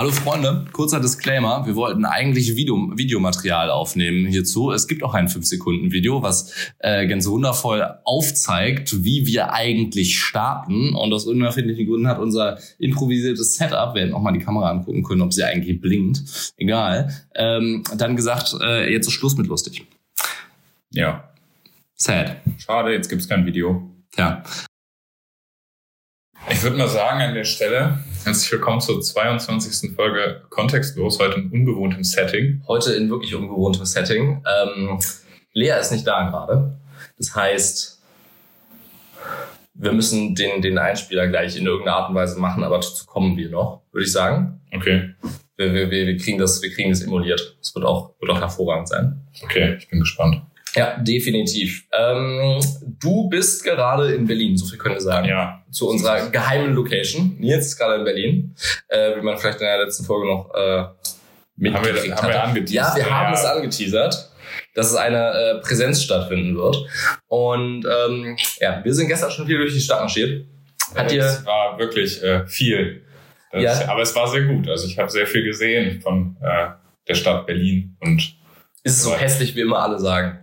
Hallo Freunde, kurzer Disclaimer. Wir wollten eigentlich Video, Videomaterial aufnehmen hierzu. Es gibt auch ein 5-Sekunden-Video, was äh, ganz wundervoll aufzeigt, wie wir eigentlich starten. Und aus unerfindlichen Gründen hat unser improvisiertes Setup, wir hätten auch mal die Kamera angucken können, ob sie eigentlich blinkt, egal, ähm, dann gesagt, äh, jetzt ist Schluss mit lustig. Ja. Sad. Schade, jetzt gibt's kein Video. Ja. Ich würde mal sagen an der Stelle, herzlich willkommen zur 22. Folge Kontextlos, heute in ungewohntem Setting. Heute in wirklich ungewohntem Setting. Ähm, Lea ist nicht da gerade. Das heißt, wir müssen den, den Einspieler gleich in irgendeiner Art und Weise machen, aber dazu kommen wir noch, würde ich sagen. Okay, Wir, wir, wir, kriegen das, wir kriegen das emuliert. Das wird auch, wird auch hervorragend sein. okay, ich bin gespannt. Ja, definitiv. Ähm, du bist gerade in Berlin, so viel können wir sagen. Ja, Zu unserer geheimen Location. Nils ist gerade in Berlin, äh, wie man vielleicht in der letzten Folge noch äh, haben wir, mitgekriegt haben wir hatte. angeteasert. Ja, wir haben ja. es angeteasert, dass es eine äh, Präsenz stattfinden wird. Und ähm, ja, wir sind gestern schon viel durch die Stadt marschiert. Hat dir, Es war wirklich äh, viel. Das, Ja. Aber es war sehr gut. Also ich habe sehr viel gesehen von äh, der Stadt Berlin und ist es so hässlich, wie immer alle sagen.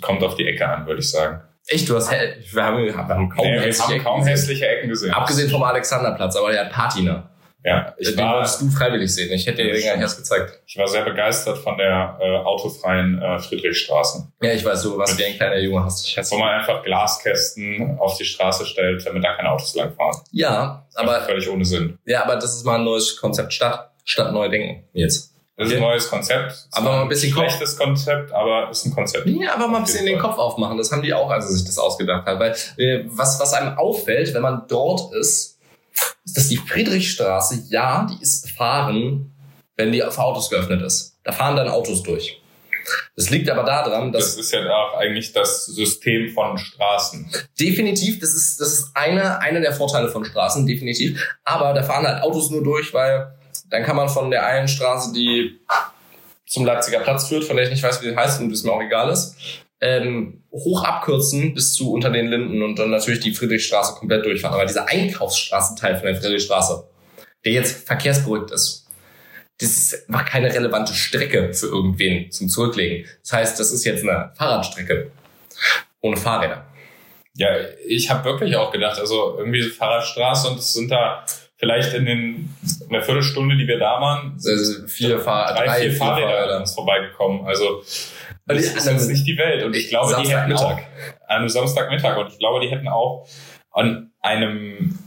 Kommt auf die Ecke an, würde ich sagen. Echt, du hast, wir haben, wir haben kaum Nee, hässliche haben Ecken kaum hässliche Ecken gesehen. Abgesehen vom Alexanderplatz, aber der hat Patina. Ja, ich Den war, wolltest du freiwillig sehen. Ich hätte dir den gar nicht erst gezeigt. ich war sehr begeistert von der äh, autofreien äh, Friedrichstraße. Ja, ich weiß, du, was wie ein kleiner Junge hast. Ich Wo man einfach Glaskästen auf die Straße stellt, damit da keine Autos langfahren. Ja, Aber aber, völlig ohne Sinn. ja, aber das ist mal ein neues Konzept. Stadt, Stadt neu denken. Jetzt. Das ist ein neues Konzept. Aber ein bisschen Kopf. schlechtes Konzept, aber ist ein Konzept. Ja, aber mal ein bisschen den. Kopf aufmachen. Das haben die auch, als sie sich das ausgedacht haben. Weil äh, was, was einem auffällt, wenn man dort ist, ist, dass die Friedrichstraße, ja, die ist befahren, wenn die für Autos geöffnet ist. Da fahren dann Autos durch. Das liegt aber daran, dass Das ist ja auch eigentlich das System von Straßen. Definitiv, das ist, das ist eine, eine der Vorteile von Straßen, definitiv. Aber da fahren halt Autos nur durch, weil dann kann man von der einen Straße, die zum Leipziger Platz führt, von der ich nicht weiß, wie die heißt und das mir auch egal ist, ähm, hoch abkürzen bis zu unter den Linden und dann natürlich die Friedrichstraße komplett durchfahren. Aber dieser Einkaufsstraßenteil von der Friedrichstraße, der jetzt verkehrsberuhigt ist, das einfach keine relevante Strecke für irgendwen zum Zurücklegen. Das heißt, das ist jetzt eine Fahrradstrecke ohne Fahrräder. Ja, ich habe wirklich auch gedacht, also irgendwie Fahrradstraße und es sind da vielleicht in, den, in der Viertelstunde, die wir da waren, Also vier Fahr drei, drei, vier, vier Fahrräder an Fahrräder. uns vorbeigekommen. Also das die ist jetzt sind- nicht die Welt. Und ich glaube, die hätten auch Samstagmittag. an Samstagmittag und ich glaube, die hätten auch an einem,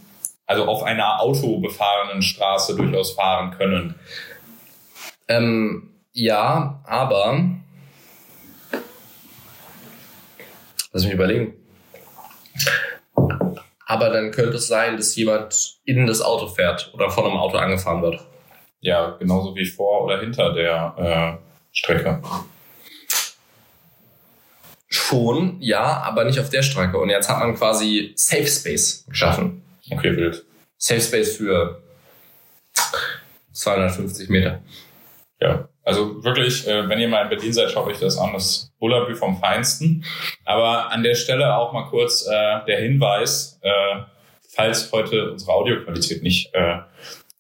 also auf einer autobefahrenen Straße durchaus fahren können. Ähm, ja, aber lass mich überlegen. Aber dann könnte es sein, dass jemand in das Auto fährt oder von einem Auto angefahren wird. Ja, genauso wie vor oder hinter der äh, Strecke. Schon, ja, aber nicht auf der Strecke. Und jetzt hat man quasi Safe Space geschaffen. Okay, wild. Safe Space für 250 Meter. Ja, also wirklich, äh, wenn ihr mal in Berlin seid, schaut euch das an. Das Bullabü vom Feinsten. Aber an der Stelle auch mal kurz äh, der Hinweis, äh, falls heute unsere Audioqualität nicht äh,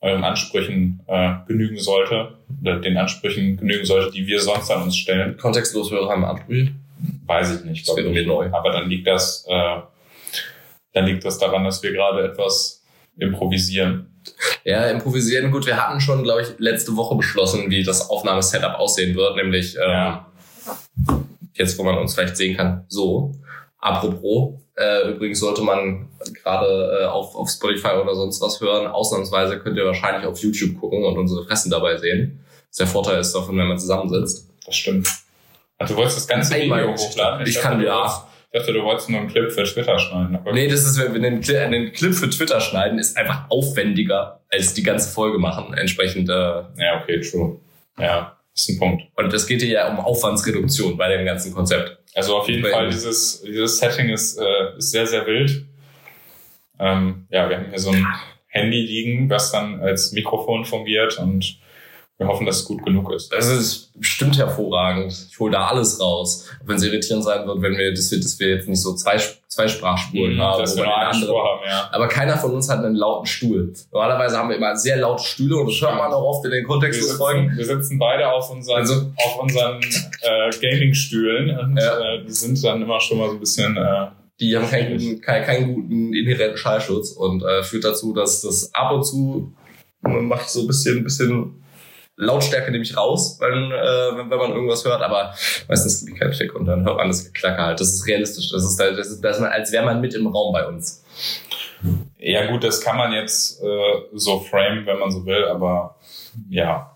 euren Ansprüchen äh, genügen sollte, oder den Ansprüchen genügen sollte, die wir sonst an uns stellen, Kontextlos wäre haben Ansprüche. weiß ich nicht. Das wäre glaub ich. neu. Aber dann liegt das, äh, dann liegt das daran, dass wir gerade etwas improvisieren. Ja, improvisieren. Gut, wir hatten schon, glaube ich, letzte Woche beschlossen, wie das Aufnahmesetup aussehen wird, nämlich ähm, Ja. jetzt, wo man uns vielleicht sehen kann, so. Apropos, äh, übrigens sollte man gerade äh, auf, auf Spotify oder sonst was hören. Ausnahmsweise könnt ihr wahrscheinlich auf YouTube gucken und unsere Fressen dabei sehen. Das der Vorteil ist davon, wenn man zusammensitzt. Das stimmt. Ach, du wolltest das ganze Einmal Video hochladen? Ich dachte, kann, ja. Ich dachte, du wolltest nur einen Clip für Twitter schneiden. Aber Nee, das ist, Cli- den Clip für Twitter schneiden, ist einfach aufwendiger als die ganze Folge machen. Entsprechend, äh, Ja, okay, true. Ja, ist ein Punkt. und es geht hier ja um Aufwandsreduktion bei dem ganzen Konzept. Also auf jeden Bei- Fall, dieses, dieses Setting ist, äh, ist sehr, sehr wild. Ähm, ja, wir haben hier so ein Handy liegen, was dann als Mikrofon fungiert und wir hoffen, dass es gut genug ist. Das ist bestimmt hervorragend. Ich hole da alles raus. Auch wenn es irritierend sein wird, wenn wir, dass wir, dass wir jetzt nicht so zwei, zwei Sprachspuren Mhm, haben. dass wir eine Spur haben, ja. Aber keiner von uns hat einen lauten Stuhl. Normalerweise haben wir immer sehr laute Stühle und das hört man auch oft in den Wir Kontextfolgen. sitzen, wir sitzen beide auf unseren, Also- auf unseren äh, Gaming-Stühlen und Ja. äh, die sind dann immer schon mal so ein bisschen äh, Die haben keinen guten, keinen, keinen guten inhärenten Schallschutz und äh, führt dazu, dass das ab und zu mache ich so ein bisschen, ein bisschen Lautstärke nehme ich raus, wenn, äh, wenn, wenn man irgendwas hört, aber meistens ich keinen Fick und dann hört man das Geklacker halt. Das ist realistisch. Das ist, das ist, das ist als wäre man mit im Raum bei uns. Ja gut, das kann man jetzt äh, so frame, wenn man so will, aber ja,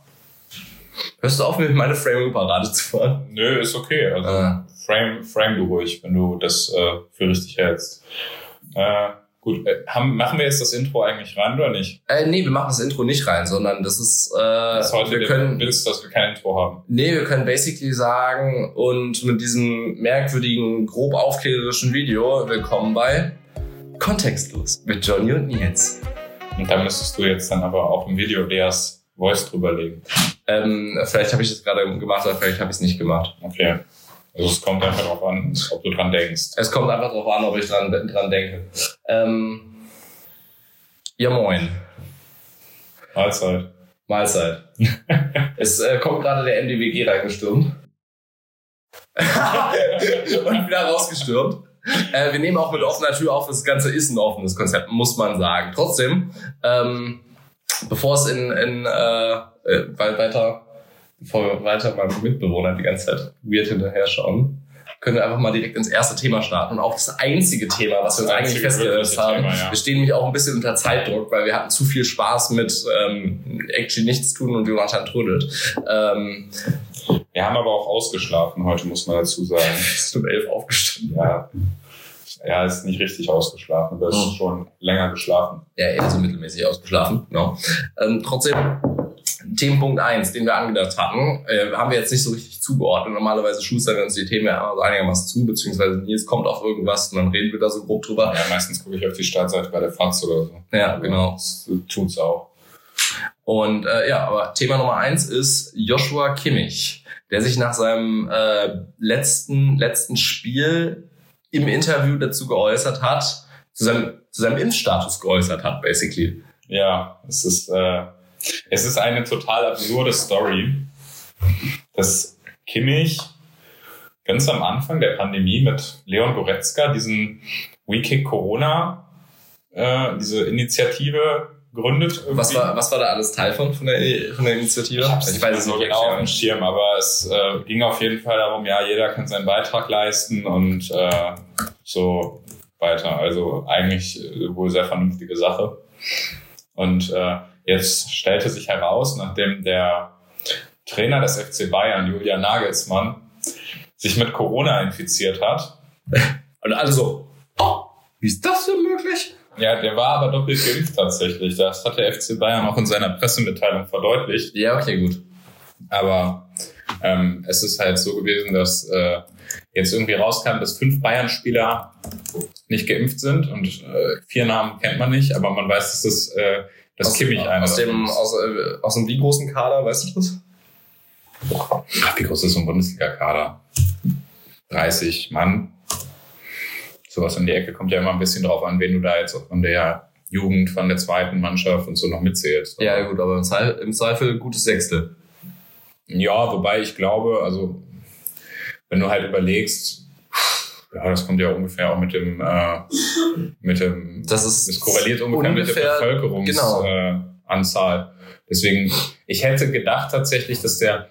Hörst du auf, mir meine Framing-Parade zu fahren? nö, ist okay. Also Ah. frame, frame du ruhig, wenn du das äh, für richtig hältst. Äh, gut, äh, haben, machen wir jetzt das Intro eigentlich rein oder nicht? Äh, nee, wir machen das Intro nicht rein, sondern das ist, äh, Das heute wir können, Witz, dass wir kein Intro haben. nee, wir können basically sagen und mit diesem merkwürdigen, grob aufklärerischen Video willkommen bei Kontextlos mit Johnny und Nils. Und da müsstest du jetzt dann aber auch im Video Leas Voice drüberlegen. Ähm, vielleicht habe ich das gerade gemacht, oder vielleicht habe ich es nicht gemacht. Okay. Also es kommt einfach darauf an, ob du dran denkst. Es kommt einfach darauf an, ob ich dran, dran denke. Ähm, ja, moin. Mahlzeit. Mahlzeit. es äh, kommt gerade der MDWG reingestürmt. und wieder rausgestürmt. Äh, wir nehmen auch mit offener Tür auf. Das Ganze ist ein offenes Konzept, muss man sagen. Trotzdem, ähm, bevor es in, in äh, äh, wei- weiter, bevor wir weiter meinem Mitbewohner die ganze Zeit weird hinterher schauen, können wir einfach mal direkt ins erste Thema starten. Und auch das einzige Thema, was wir uns eigentlich festgesetzt haben. Thema, ja. Wir stehen nämlich auch ein bisschen unter Zeitdruck, weil wir hatten zu viel Spaß mit ähm, actually nichts tun und Jonathan trödelt. Ähm, Wir haben aber auch ausgeschlafen heute, muss man dazu sagen. ist um elf aufgestanden. Ja. Er ist nicht richtig ausgeschlafen, aber ist Hm. schon länger geschlafen. Ja, eher so mittelmäßig ausgeschlafen. Genau. Ähm, trotzdem, Themenpunkt eins, den wir angedacht hatten, äh, haben wir jetzt nicht so richtig zugeordnet. Normalerweise schustern wir uns die Themen ja immer so einigermaßen zu, beziehungsweise Nils kommt auf irgendwas und dann reden wir da so grob drüber. Ja, meistens gucke ich auf die Startseite bei der Fratz oder so. Ja, genau. Das tut's auch. Und äh, ja, aber Thema Nummer eins ist Joshua Kimmich, der sich nach seinem äh, letzten, letzten Spiel im Interview dazu geäußert hat, zu seinem, zu seinem Impfstatus geäußert hat, basically. Ja, es ist, äh, es ist eine total absurde Story, dass Kimmich ganz am Anfang der Pandemie mit Leon Goretzka diesen We Kick Corona, äh, diese Initiative gründet. Irgendwie. Was war, was war da alles Teil von, von der, von der Initiative? Ich, hab's nicht mehr so genau auf dem. Schirm, aber es äh, ging auf jeden Fall darum, ja, jeder kann seinen Beitrag leisten und äh, so weiter. Also eigentlich äh, wohl sehr vernünftige Sache. Und äh, jetzt stellte sich heraus, nachdem der Trainer des FC Bayern, Julian Nagelsmann, sich mit Corona infiziert hat. Und alle so, oh, wie ist das denn möglich? Ja, der war aber doppelt geimpft tatsächlich. Das hat der FC Bayern auch in seiner Pressemitteilung verdeutlicht. Ja, okay, gut. Aber ähm, es ist halt so gewesen, dass äh, jetzt irgendwie rauskam, dass fünf Bayern-Spieler nicht geimpft sind und äh, vier Namen kennt man nicht, aber man weiß, dass das äh, dass aus, Kimmich einer aus dem, aus, äh, aus dem wie großen Kader, weißt du das? Ach, wie groß ist so ein Bundesliga-Kader? 30 Mann. Sowas in die Ecke kommt ja immer ein bisschen drauf an, wen du da jetzt auch von der Jugend, von der zweiten Mannschaft und so noch mitzählst. Ja, gut, aber im Zweifel, im Zweifel gutes Sechstel. Ja, wobei ich glaube, also wenn du halt überlegst, ja, das kommt ja ungefähr auch mit dem, äh, mit dem, Das ist das korreliert ungefähr, mit der genau. Bevölkerungsanzahl. Äh, Anzahl. Deswegen, ich hätte gedacht tatsächlich, dass der,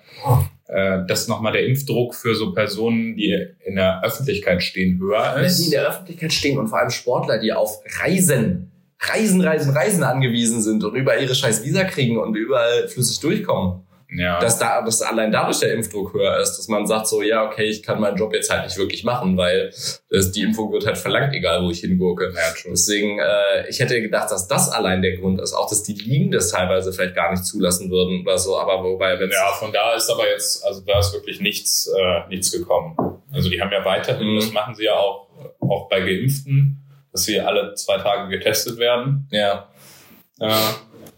äh, dass nochmal der Impfdruck für so Personen, die in der Öffentlichkeit stehen, höher Wenn die in ist. der Öffentlichkeit stehen und vor allem Sportler, die auf Reisen, Reisen, Reisen, Reisen angewiesen sind und überall ihre scheiß Visa kriegen und überall flüssig durchkommen. Ja. Dass da, dass allein dadurch der Impfdruck höher ist, dass man sagt so, ja, okay, ich kann meinen Job jetzt halt nicht wirklich machen, weil das, die Impfung wird halt verlangt, egal wo ich hingurke. ja. Deswegen, äh, ich hätte gedacht, dass das allein der Grund ist. Auch, dass die Ligen das teilweise vielleicht gar nicht zulassen würden oder so. Aber wobei, wenn Ja, von da ist aber jetzt, also da ist wirklich nichts, äh, nichts gekommen. Also die haben ja weiterhin, Mhm. das machen sie ja auch, auch bei Geimpften, dass sie alle zwei Tage getestet werden. ja, Äh,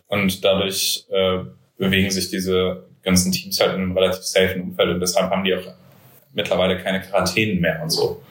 und dadurch äh, bewegen sich diese ganzen Teams halt in einem relativ safen Umfeld und deshalb haben die auch mittlerweile keine Quarantänen mehr und so.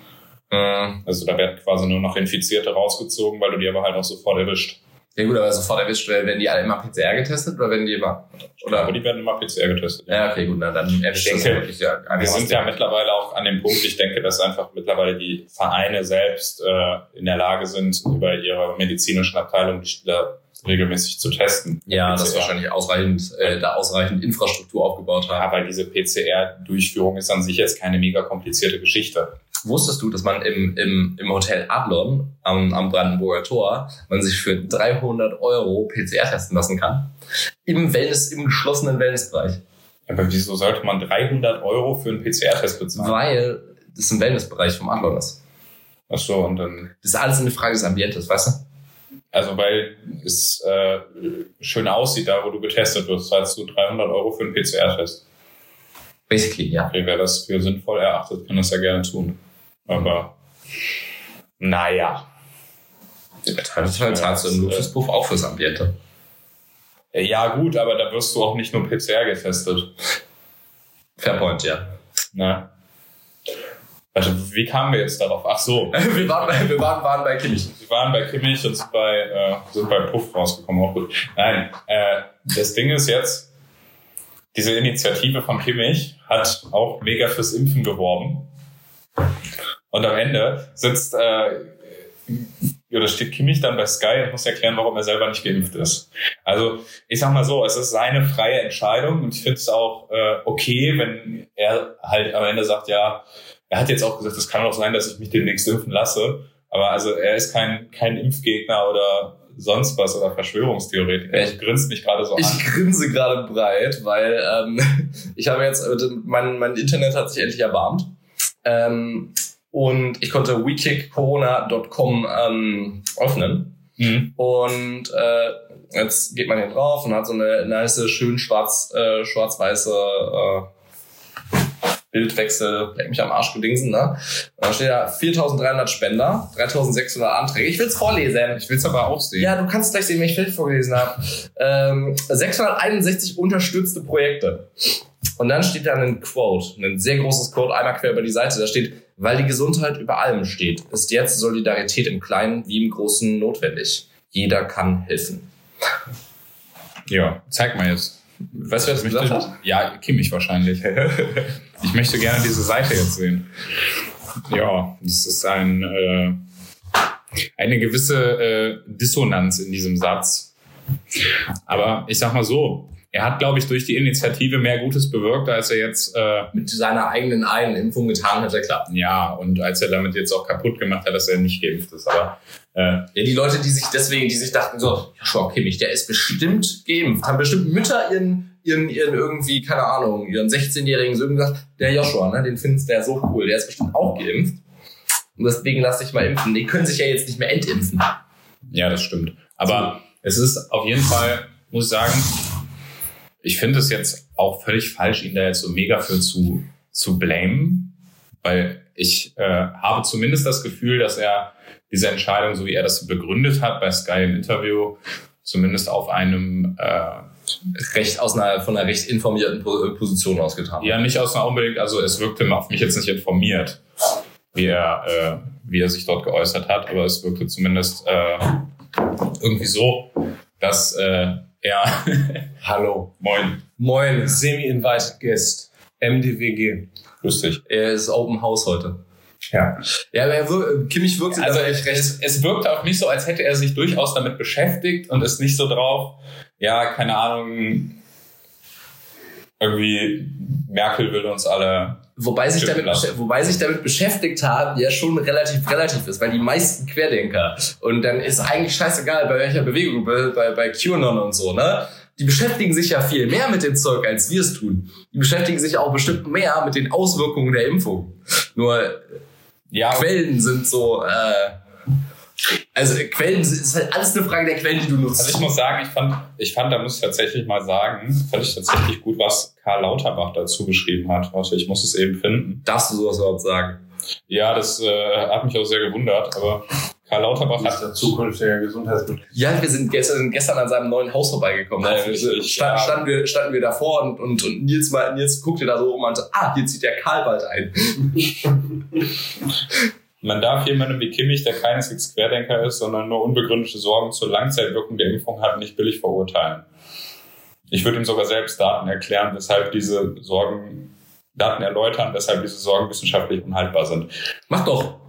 Mhm. Also da werden quasi nur noch Infizierte rausgezogen, weil du die aber halt auch sofort erwischt. Ja gut, aber sofort erwischt, werden die alle immer PCR getestet oder werden die immer... Oder? Aber die werden immer PCR getestet. Ja, okay, gut, na, dann erwischt Ich denke, ja wirklich ja Wir sind ja mittlerweile auch an dem Punkt, ich denke, dass einfach mittlerweile die Vereine selbst äh, in der Lage sind, über ihre medizinischen Abteilung die Spieler regelmäßig zu testen. Ja, das PCR. wahrscheinlich ausreichend, äh, da ausreichend Infrastruktur aufgebaut haben. Ja, weil diese PCR-Durchführung ist an sich jetzt keine mega komplizierte Geschichte. Wusstest du, dass man im, im, im Hotel Adlon am, am Brandenburger Tor man sich für 300 Euro PCR testen lassen kann? Im Wellness, im geschlossenen Wellnessbereich. Aber wieso sollte man 300 Euro für einen PCR-Test bezahlen? Weil das im Wellnessbereich vom Adlon ist. Ach so, und dann, Das ist alles eine Frage des Ambientes, weißt du? Also weil es äh, schön aussieht, da wo du getestet wirst, zahlst du 300 Euro für einen PCR-Test. Basically, ja. Okay, wer das für sinnvoll erachtet, kann das ja gerne tun. Aber naja. Teilweise zahlst du im Luxuspuff auch fürs Ambiente. Ja gut, aber da wirst du auch nicht nur PCR getestet. Fairpoint, ja. Na. Warte, wie kamen wir jetzt darauf? Ach so, wir waren bei, wir waren, waren bei Kimmich. wir waren bei Kimmich und sind bei, äh, sind bei Puff rausgekommen. Auch gut. Nein, äh, das Ding ist jetzt, diese Initiative von Kimmich hat auch mega fürs Impfen geworben. Und am Ende sitzt, äh, oder steht Kimmich dann bei Sky und muss erklären, warum er selber nicht geimpft ist. Also ich sag mal so, es ist seine freie Entscheidung und ich finde es auch äh, okay, wenn er halt am Ende sagt, ja, er hat jetzt auch gesagt, es kann auch sein, dass ich mich demnächst impfen lasse. Aber also er ist kein, kein Impfgegner oder sonst was oder Verschwörungstheoretiker. Ja. Ich grinst mich gerade so an. Ich grinse gerade breit, weil ähm, ich habe jetzt, äh, mein, mein Internet hat sich endlich erbarmt. Ähm, und ich konnte wekickcorona.com ähm, öffnen. Mhm. Und äh, jetzt geht man hier drauf und hat so eine nice, schön schwarz, äh, schwarz-weiße äh, Bildwechsel, leck mich am Arsch gedingsen, ne? Und da steht da 4300 Spender, 3600 Anträge. Ich will's vorlesen. Ich will es aber auch sehen. Ja, du kannst gleich sehen, wenn ich Feld vorgelesen habe. Ähm, 661 unterstützte Projekte. Und dann steht da ein Quote, ein sehr großes Quote, einmal quer über die Seite. Da steht, weil die Gesundheit über allem steht, ist jetzt Solidarität im Kleinen wie im Großen notwendig. Jeder kann helfen. Ja, zeig mal jetzt. Weißt du, wer das Ich gesagt hat? ja, Kimmich wahrscheinlich. ich möchte gerne diese Seite jetzt sehen. Ja, das ist ein, äh, eine gewisse äh, Dissonanz in diesem Satz. Aber ich sag mal so, er hat, glaube ich, durch die Initiative mehr Gutes bewirkt, als er jetzt, äh, Mit seiner eigenen Einimpfung getan hat, er klar. ja, und als er damit jetzt auch kaputt gemacht hat, dass er nicht geimpft ist. Aber äh, Ja, die Leute, die sich deswegen, die sich dachten so, ja, schau, Kimmich, der ist bestimmt geimpft, haben bestimmt Mütter ihren, ihren, ihren irgendwie, keine Ahnung, ihren 16-jährigen Sohn gesagt, der Joshua, ne, den findest du ja so cool, der ist bestimmt auch geimpft. Und deswegen lass dich mal impfen. Die können sich ja jetzt nicht mehr entimpfen. Ja, das stimmt. Aber es ist auf jeden Fall, muss ich sagen, ich finde es jetzt auch völlig falsch, ihn da jetzt so mega für zu, zu blamen, weil ich äh, habe zumindest das Gefühl, dass er diese Entscheidung, so wie er das begründet hat bei Sky im Interview, zumindest auf einem, äh, Recht aus einer, von einer recht informierten Po- Position ausgetan. ja nicht aus einer unbedingt, also es wirkte auf mich jetzt nicht informiert, wie er, äh, wie er sich dort geäußert hat, aber es wirkte zumindest äh, irgendwie so, dass äh, er, Hallo. moin, Moin, Semi-invited guest. MDWG. grüß dich. er ist Open House heute. Ja. Ja, aber er wir Kimmich wirkt Also dadurch es, es wirkte auf mich so, als hätte er sich durchaus damit beschäftigt und ist nicht so drauf, ja, keine Ahnung, irgendwie Merkel will uns alle. Wobei sich, damit, wobei sich damit beschäftigt haben, ja schon relativ relativ ist, weil die meisten Querdenker und dann ist eigentlich scheißegal, bei welcher Bewegung, bei, bei, bei QAnon und so, ne? Die beschäftigen sich ja viel mehr mit dem Zeug, als wir es tun. Die beschäftigen sich auch bestimmt mehr mit den Auswirkungen der Impfung. Nur Ja, Quellen sind so, äh, also Quellen ist halt alles eine Frage der Quellen, die du nutzt. also ich muss sagen, ich fand, ich fand, da muss ich tatsächlich mal sagen, fand ich tatsächlich gut, was Karl Lauterbach dazu geschrieben hat. Warte, ich muss es eben finden. Darfst du sowas überhaupt sagen? Ja, das äh, hat mich auch sehr gewundert, aber Karl Lauterbach ist der zukünftige Gesundheitsminister. Ja, wir sind gestern, gestern an seinem neuen Haus vorbeigekommen. Da richtig, stand, ja. standen, wir, standen wir davor und, und, und Nils, mal, Nils guckte da so um und meinte, ah, hier zieht der Karl bald ein. Man darf jemandem wie Kimmich, der keineswegs Querdenker ist, sondern nur unbegründete Sorgen zur Langzeitwirkung der Impfung hat, nicht billig verurteilen. Ich würde ihm sogar selbst Daten erklären, weshalb diese Sorgen, Daten erläutern, weshalb diese Sorgen wissenschaftlich unhaltbar sind. Mach doch.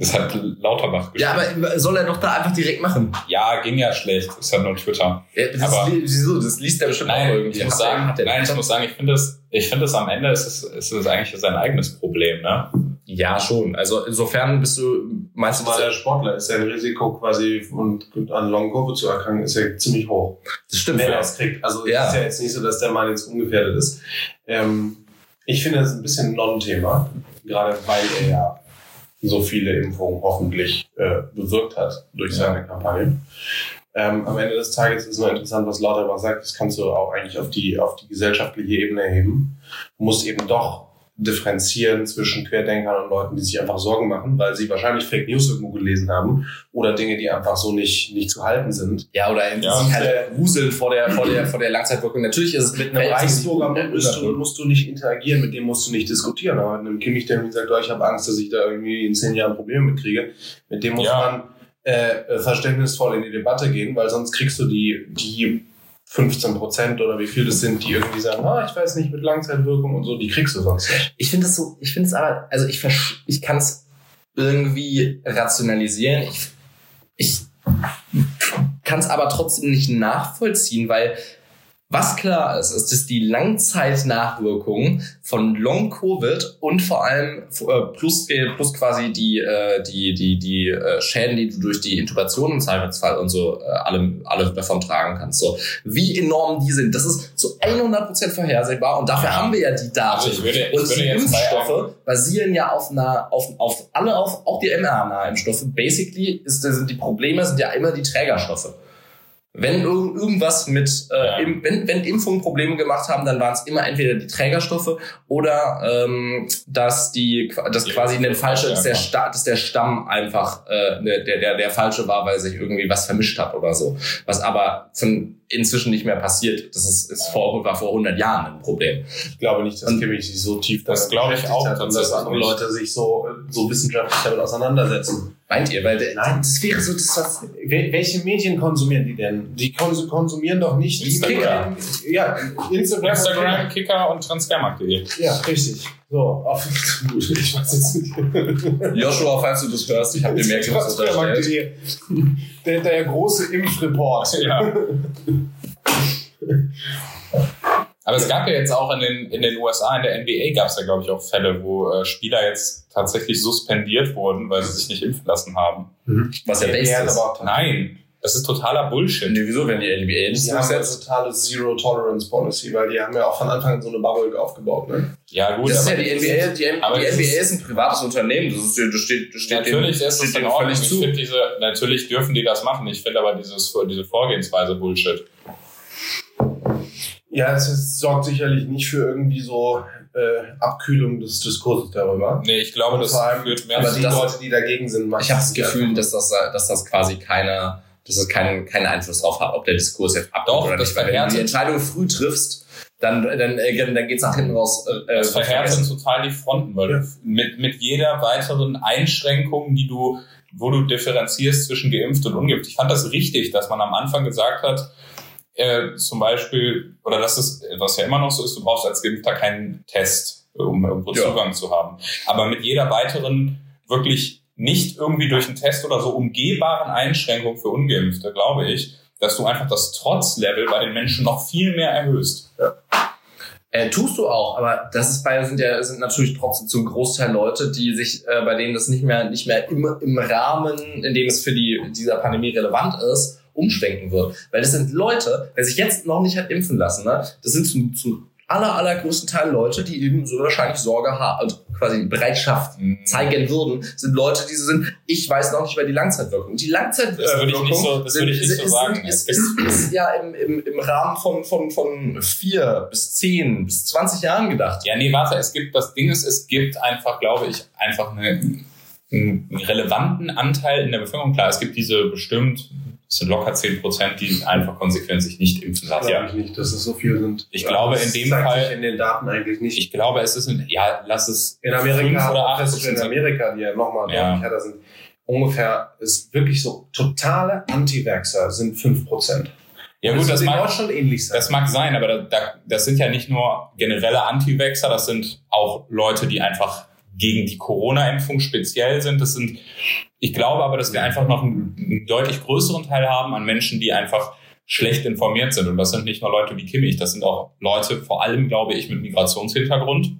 Das hat Lauterbach Ja, geschrieben. aber soll er doch da einfach direkt machen? Ja, ging ja schlecht. Ist ja nur Twitter. Ja, das, Aber- li- wieso? das liest er bestimmt auch Nein, irgendwie. ich muss sagen, hat er- nein, ich muss sagen, ich finde es, ich finde es am Ende ist es, ist es eigentlich sein eigenes Problem, ne? Ja, schon. Also insofern bist du, meinst du, der das, Sportler ist ja ein Risiko quasi und an Long-Covid zu erkranken, ist ja ziemlich hoch. das stimmt. Wenn er Ja. es kriegt. Also es Ja. ist ja jetzt nicht so, dass der Mann jetzt ungefährdet ist. Ähm, ich finde, das ist ein bisschen ein Non-Thema, gerade weil er ja so viele Impfungen hoffentlich äh, bewirkt hat durch seine Kampagne. Ähm, am Ende des Tages ist nur interessant, was Lauterbach sagt. Das kannst du auch eigentlich auf die, auf die gesellschaftliche Ebene erheben. Du musst eben doch differenzieren zwischen Querdenkern und Leuten, die sich einfach Sorgen machen, weil sie wahrscheinlich Fake News irgendwo gelesen haben oder Dinge, die einfach so nicht, nicht zu halten sind. Ja, oder Ja, sich halt gruseln vor der, vor der, vor der Langzeitwirkung. Natürlich ist es Mit einem Reichsbürger musst du, musst du nicht interagieren, mit dem musst du nicht diskutieren. Aber mit einem Kimmich, der mir sagt, oh, ich habe Angst, dass ich da irgendwie in zehn Jahren Probleme mitkriege, mit dem muss Ja. man äh, verständnisvoll in die Debatte gehen, weil sonst kriegst du die, die 15 Prozent oder wie viel das sind, die irgendwie sagen, ah, ich weiß nicht, mit Langzeitwirkung und so, die kriegst du sonst nicht. Ich finde es so, ich finde es aber, also ich, ich kann es irgendwie rationalisieren. Ich, ich kann es aber trotzdem nicht nachvollziehen, weil was klar ist, ist, dass die Langzeitnachwirkungen von Long Covid und vor allem äh, plus äh, plus quasi die äh, die die die äh, Schäden, die du durch die Intubation im Zweifelsfall und so äh, alle alle davon tragen kannst. So wie enorm die sind, das ist zu 100% vorhersehbar und dafür Ja. haben wir ja die Daten. Also ich würde, ich Und die Impfstoffe basieren ja auf einer, auf, auf alle, auf, auch die mRNA-Impfstoffe. Basically ist, sind die Probleme sind ja immer die Trägerstoffe. Wenn irgend, irgendwas mit, äh, Ja. wenn, wenn Impfungen Probleme gemacht haben, dann waren es immer entweder die Trägerstoffe oder ähm, dass die, dass Die quasi eine falsche, dass der, ja. Sta dass der Stamm einfach äh, ne, der, der, der falsche war, weil sich irgendwie was vermischt hat oder so. Was aber von inzwischen nicht mehr passiert. Das ist, ist vor, war vor 100 Jahren ein Problem. Ich glaube nicht, dass Kimmich sich so tief Das glaube ich auch hat dass andere. Leute sich so, so wissenschaftlich damit auseinandersetzen. Meint ihr? Weil der- Nein. das wäre so das, was Wel- Welche Medien konsumieren die denn? Die kons konsumieren doch nicht die Instagram. Medien- Ja, Instagram. Instagram, Kicker und Transfermarkt.de. Ja, richtig. So, auf, ich weiß jetzt nicht. Joshua, falls du das hörst, ich habe dir mehr unterstellt. Der, der große Impfreport. Ja. Aber es gab ja jetzt auch in den, in den USA, in der NBA gab es ja, glaube ich, auch Fälle, wo äh, Spieler jetzt tatsächlich suspendiert wurden, weil sie sich nicht impfen lassen haben. Was ja best hat ist. aber Nein, das ist totaler Bullshit. Nee, wieso, wenn die NBA das Die haben ja eine totale Zero-Tolerance-Policy, weil die haben ja auch von Anfang an so eine Bubble aufgebaut. Ne? Ja, gut, Das ist ja aber die NBA, die, M- aber die das NBA ist- ein privates Unternehmen. Das, ist, das steht, das steht natürlich denen, ist es steht in Ordnung. völlig Ich finde diese, natürlich dürfen die das machen. Ich finde aber dieses, diese Vorgehensweise Bullshit. Ja, es sorgt sicherlich nicht für irgendwie so äh, Abkühlung des Diskurses darüber. Nee, ich glaube, das vor allem führt mehr Aber Aber die das- Leute, die dagegen sind, machen Ich habe das Gefühl, dass das, dass das quasi keine, dass es keinen, keinen Einfluss drauf hat, ob der Diskurs jetzt Doch, oder das nicht. Weil wenn du die Entscheidung früh triffst, dann, dann, äh, dann geht's nach hinten raus. Äh, Das äh, verhärtet total die Fronten, weil Ja. mit, mit jeder weiteren Einschränkung, die du, wo du differenzierst zwischen geimpft und ungeimpft. Ich fand das richtig, dass man am Anfang gesagt hat, äh, zum Beispiel, oder dass es, was ja immer noch so ist, du brauchst als Geimpfter keinen Test, um irgendwo Ja. Zugang zu haben. Aber mit jeder weiteren wirklich nicht irgendwie durch einen Test oder so umgehbaren Einschränkung für Ungeimpfte, glaube ich, dass du einfach das Trotzlevel bei den Menschen noch viel mehr erhöhst. Äh, tust du auch, aber das ist bei sind ja sind natürlich trotzdem zum Großteil Leute, die sich äh, bei denen das nicht mehr nicht mehr im, im Rahmen, in dem es für die dieser Pandemie relevant ist, umschwenken wird, weil das sind Leute, wer sich jetzt noch nicht hat impfen lassen, ne, das sind zum, zum aller allergrößten Teil Leute, die eben so wahrscheinlich Sorge haben, also quasi Bereitschaft zeigen würden, sind Leute, die so sind, ich weiß noch nicht über die Langzeitwirkung. Die Langzeitwirkung so- so ist, sagen. Ist, ja im, im, im Rahmen von, von, von vier bis zehn bis 20 Jahren gedacht. Ja, nee, warte, es gibt, das Ding ist, es gibt einfach, glaube ich, einfach eine, einen relevanten Anteil in der Bevölkerung. Klar, es gibt diese bestimmt, es sind locker 10 Prozent, die einfach konsequent sich nicht impfen lassen. Glaube ich nicht, dass es so viel sind. Ich glaube, Das in dem Fall- in den Daten eigentlich nicht. Ich glaube, es ist, ein, ja, lass es in Amerika fünf oder acht festgestellt, in Prozent Amerika, die ja nochmal Ja. deutlich härter sind, ungefähr ist wirklich so totale Anti-Vaxxer sind 5%. Ja gut, das in mag, Deutschland ähnlich sein. das mag sein, aber da, da, das sind ja nicht nur generelle Anti-Vaxxer, das sind auch Leute, die einfach gegen die Corona-Impfung speziell sind. Das sind, ich glaube aber, dass wir einfach noch einen, einen deutlich größeren Teil haben an Menschen, die einfach schlecht informiert sind. Und das sind nicht nur Leute wie Kimmich, das sind auch Leute, vor allem glaube ich, mit Migrationshintergrund,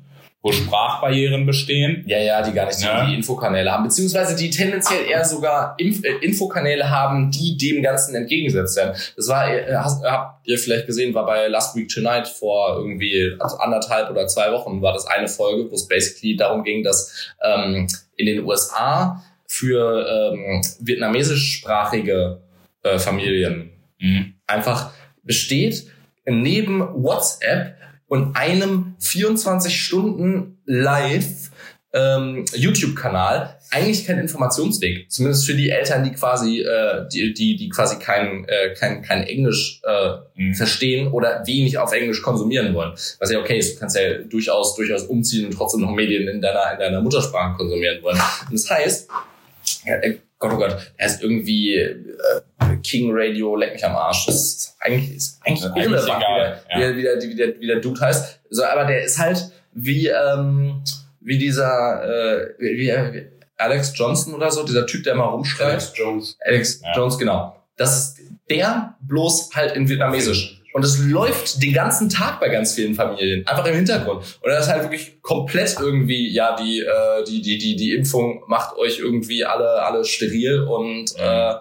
wo Sprachbarrieren bestehen. Ja, ja, die gar nicht Ja. die, Infokanäle haben, beziehungsweise die tendenziell eher sogar Inf äh, Infokanäle haben, die dem Ganzen entgegengesetzt werden. Das war, äh, hast, habt ihr vielleicht gesehen, war bei Last Week Tonight vor irgendwie anderthalb oder zwei Wochen war das eine Folge, wo es basically darum ging, dass ähm, in den USA für ähm, vietnamesischsprachige äh, Familien Mhm. einfach besteht neben WhatsApp und einem 24 Stunden live ähm, YouTube-Kanal eigentlich kein Informationsweg. Zumindest für die Eltern, die quasi, äh, die, die, die quasi kein, äh, kein, kein Englisch äh, Mhm. verstehen oder wenig auf Englisch konsumieren wollen. Was ja okay ist, du kannst ja durchaus, durchaus umziehen und trotzdem noch Medien in deiner, in deiner Muttersprache konsumieren wollen. Und das heißt, Gott, oh Gott, er ist irgendwie äh, King Radio, leck mich am Arsch. Das ist eigentlich, ist eigentlich ist eigentlich irrelevant, egal, wie, der, wie, der, wie, der, wie, der, wie der Dude heißt. So, aber der ist halt wie, ähm, wie dieser, äh, wie, wie Alex Johnson oder so, dieser Typ, der immer rumschreit. Alex Jones. Alex Ja. Jones, genau. Das ist der bloß halt in Vietnamesisch. Und es läuft den ganzen Tag bei ganz vielen Familien, einfach im Hintergrund. Und das ist halt wirklich komplett irgendwie, ja, die, äh, die, die, die, die Impfung macht euch irgendwie alle, alle steril und äh,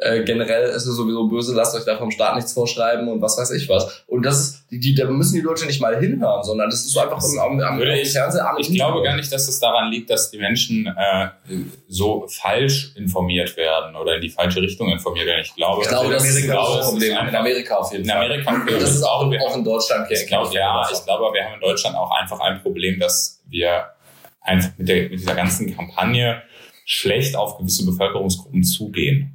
äh, generell ist es sowieso böse, lasst euch da vom Staat nichts vorschreiben und was weiß ich was. Und das ist, die, die, da müssen die Leute nicht mal hinhören, sondern das ist so einfach am, am, am, ich- Fernseher am Ich glaube gar nicht, dass es daran liegt, dass die Menschen äh, so falsch informiert werden oder in die falsche Richtung informiert werden. Ich glaube, Ich glaube, das ist ein Problem. In Amerika auf jeden in Fall. Amerika. Und das ist auch, auch in Deutschland. Ich glaube, ja, ich glaube, wir haben in Deutschland auch einfach ein Problem, dass wir einfach mit, der, mit dieser ganzen Kampagne schlecht auf gewisse Bevölkerungsgruppen zugehen.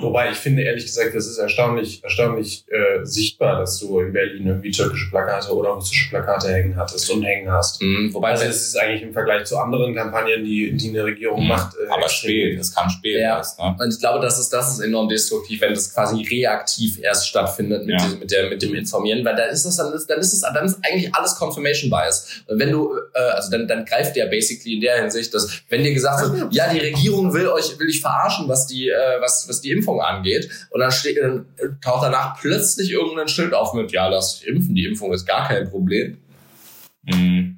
Wobei ich finde ehrlich gesagt, das ist erstaunlich, erstaunlich äh, sichtbar, dass du in Berlin irgendwie türkische Plakate oder russische Plakate hängen hattest und hängen hast. Mhm, wobei Also das es ist eigentlich im Vergleich zu anderen Kampagnen, die, die eine Regierung Mhm. macht. äh, Aber spät, es kam spät Ja. erst. Ne? Und ich glaube, das ist, das ist enorm destruktiv, wenn das quasi reaktiv erst stattfindet mit, Ja. diesem, mit, der, mit dem Informieren, weil dann ist es, dann ist, dann ist es, dann ist eigentlich alles Confirmation Bias. Und wenn du, äh, also dann, dann greift der basically in der Hinsicht, dass, wenn dir gesagt wird, ja, die Regierung will euch, will dich verarschen, was die, äh, was, was die Impfung angeht, und dann steht, dann taucht danach plötzlich irgendein Schild auf mit, ja, lass dich impfen, die Impfung ist gar kein Problem. Mhm.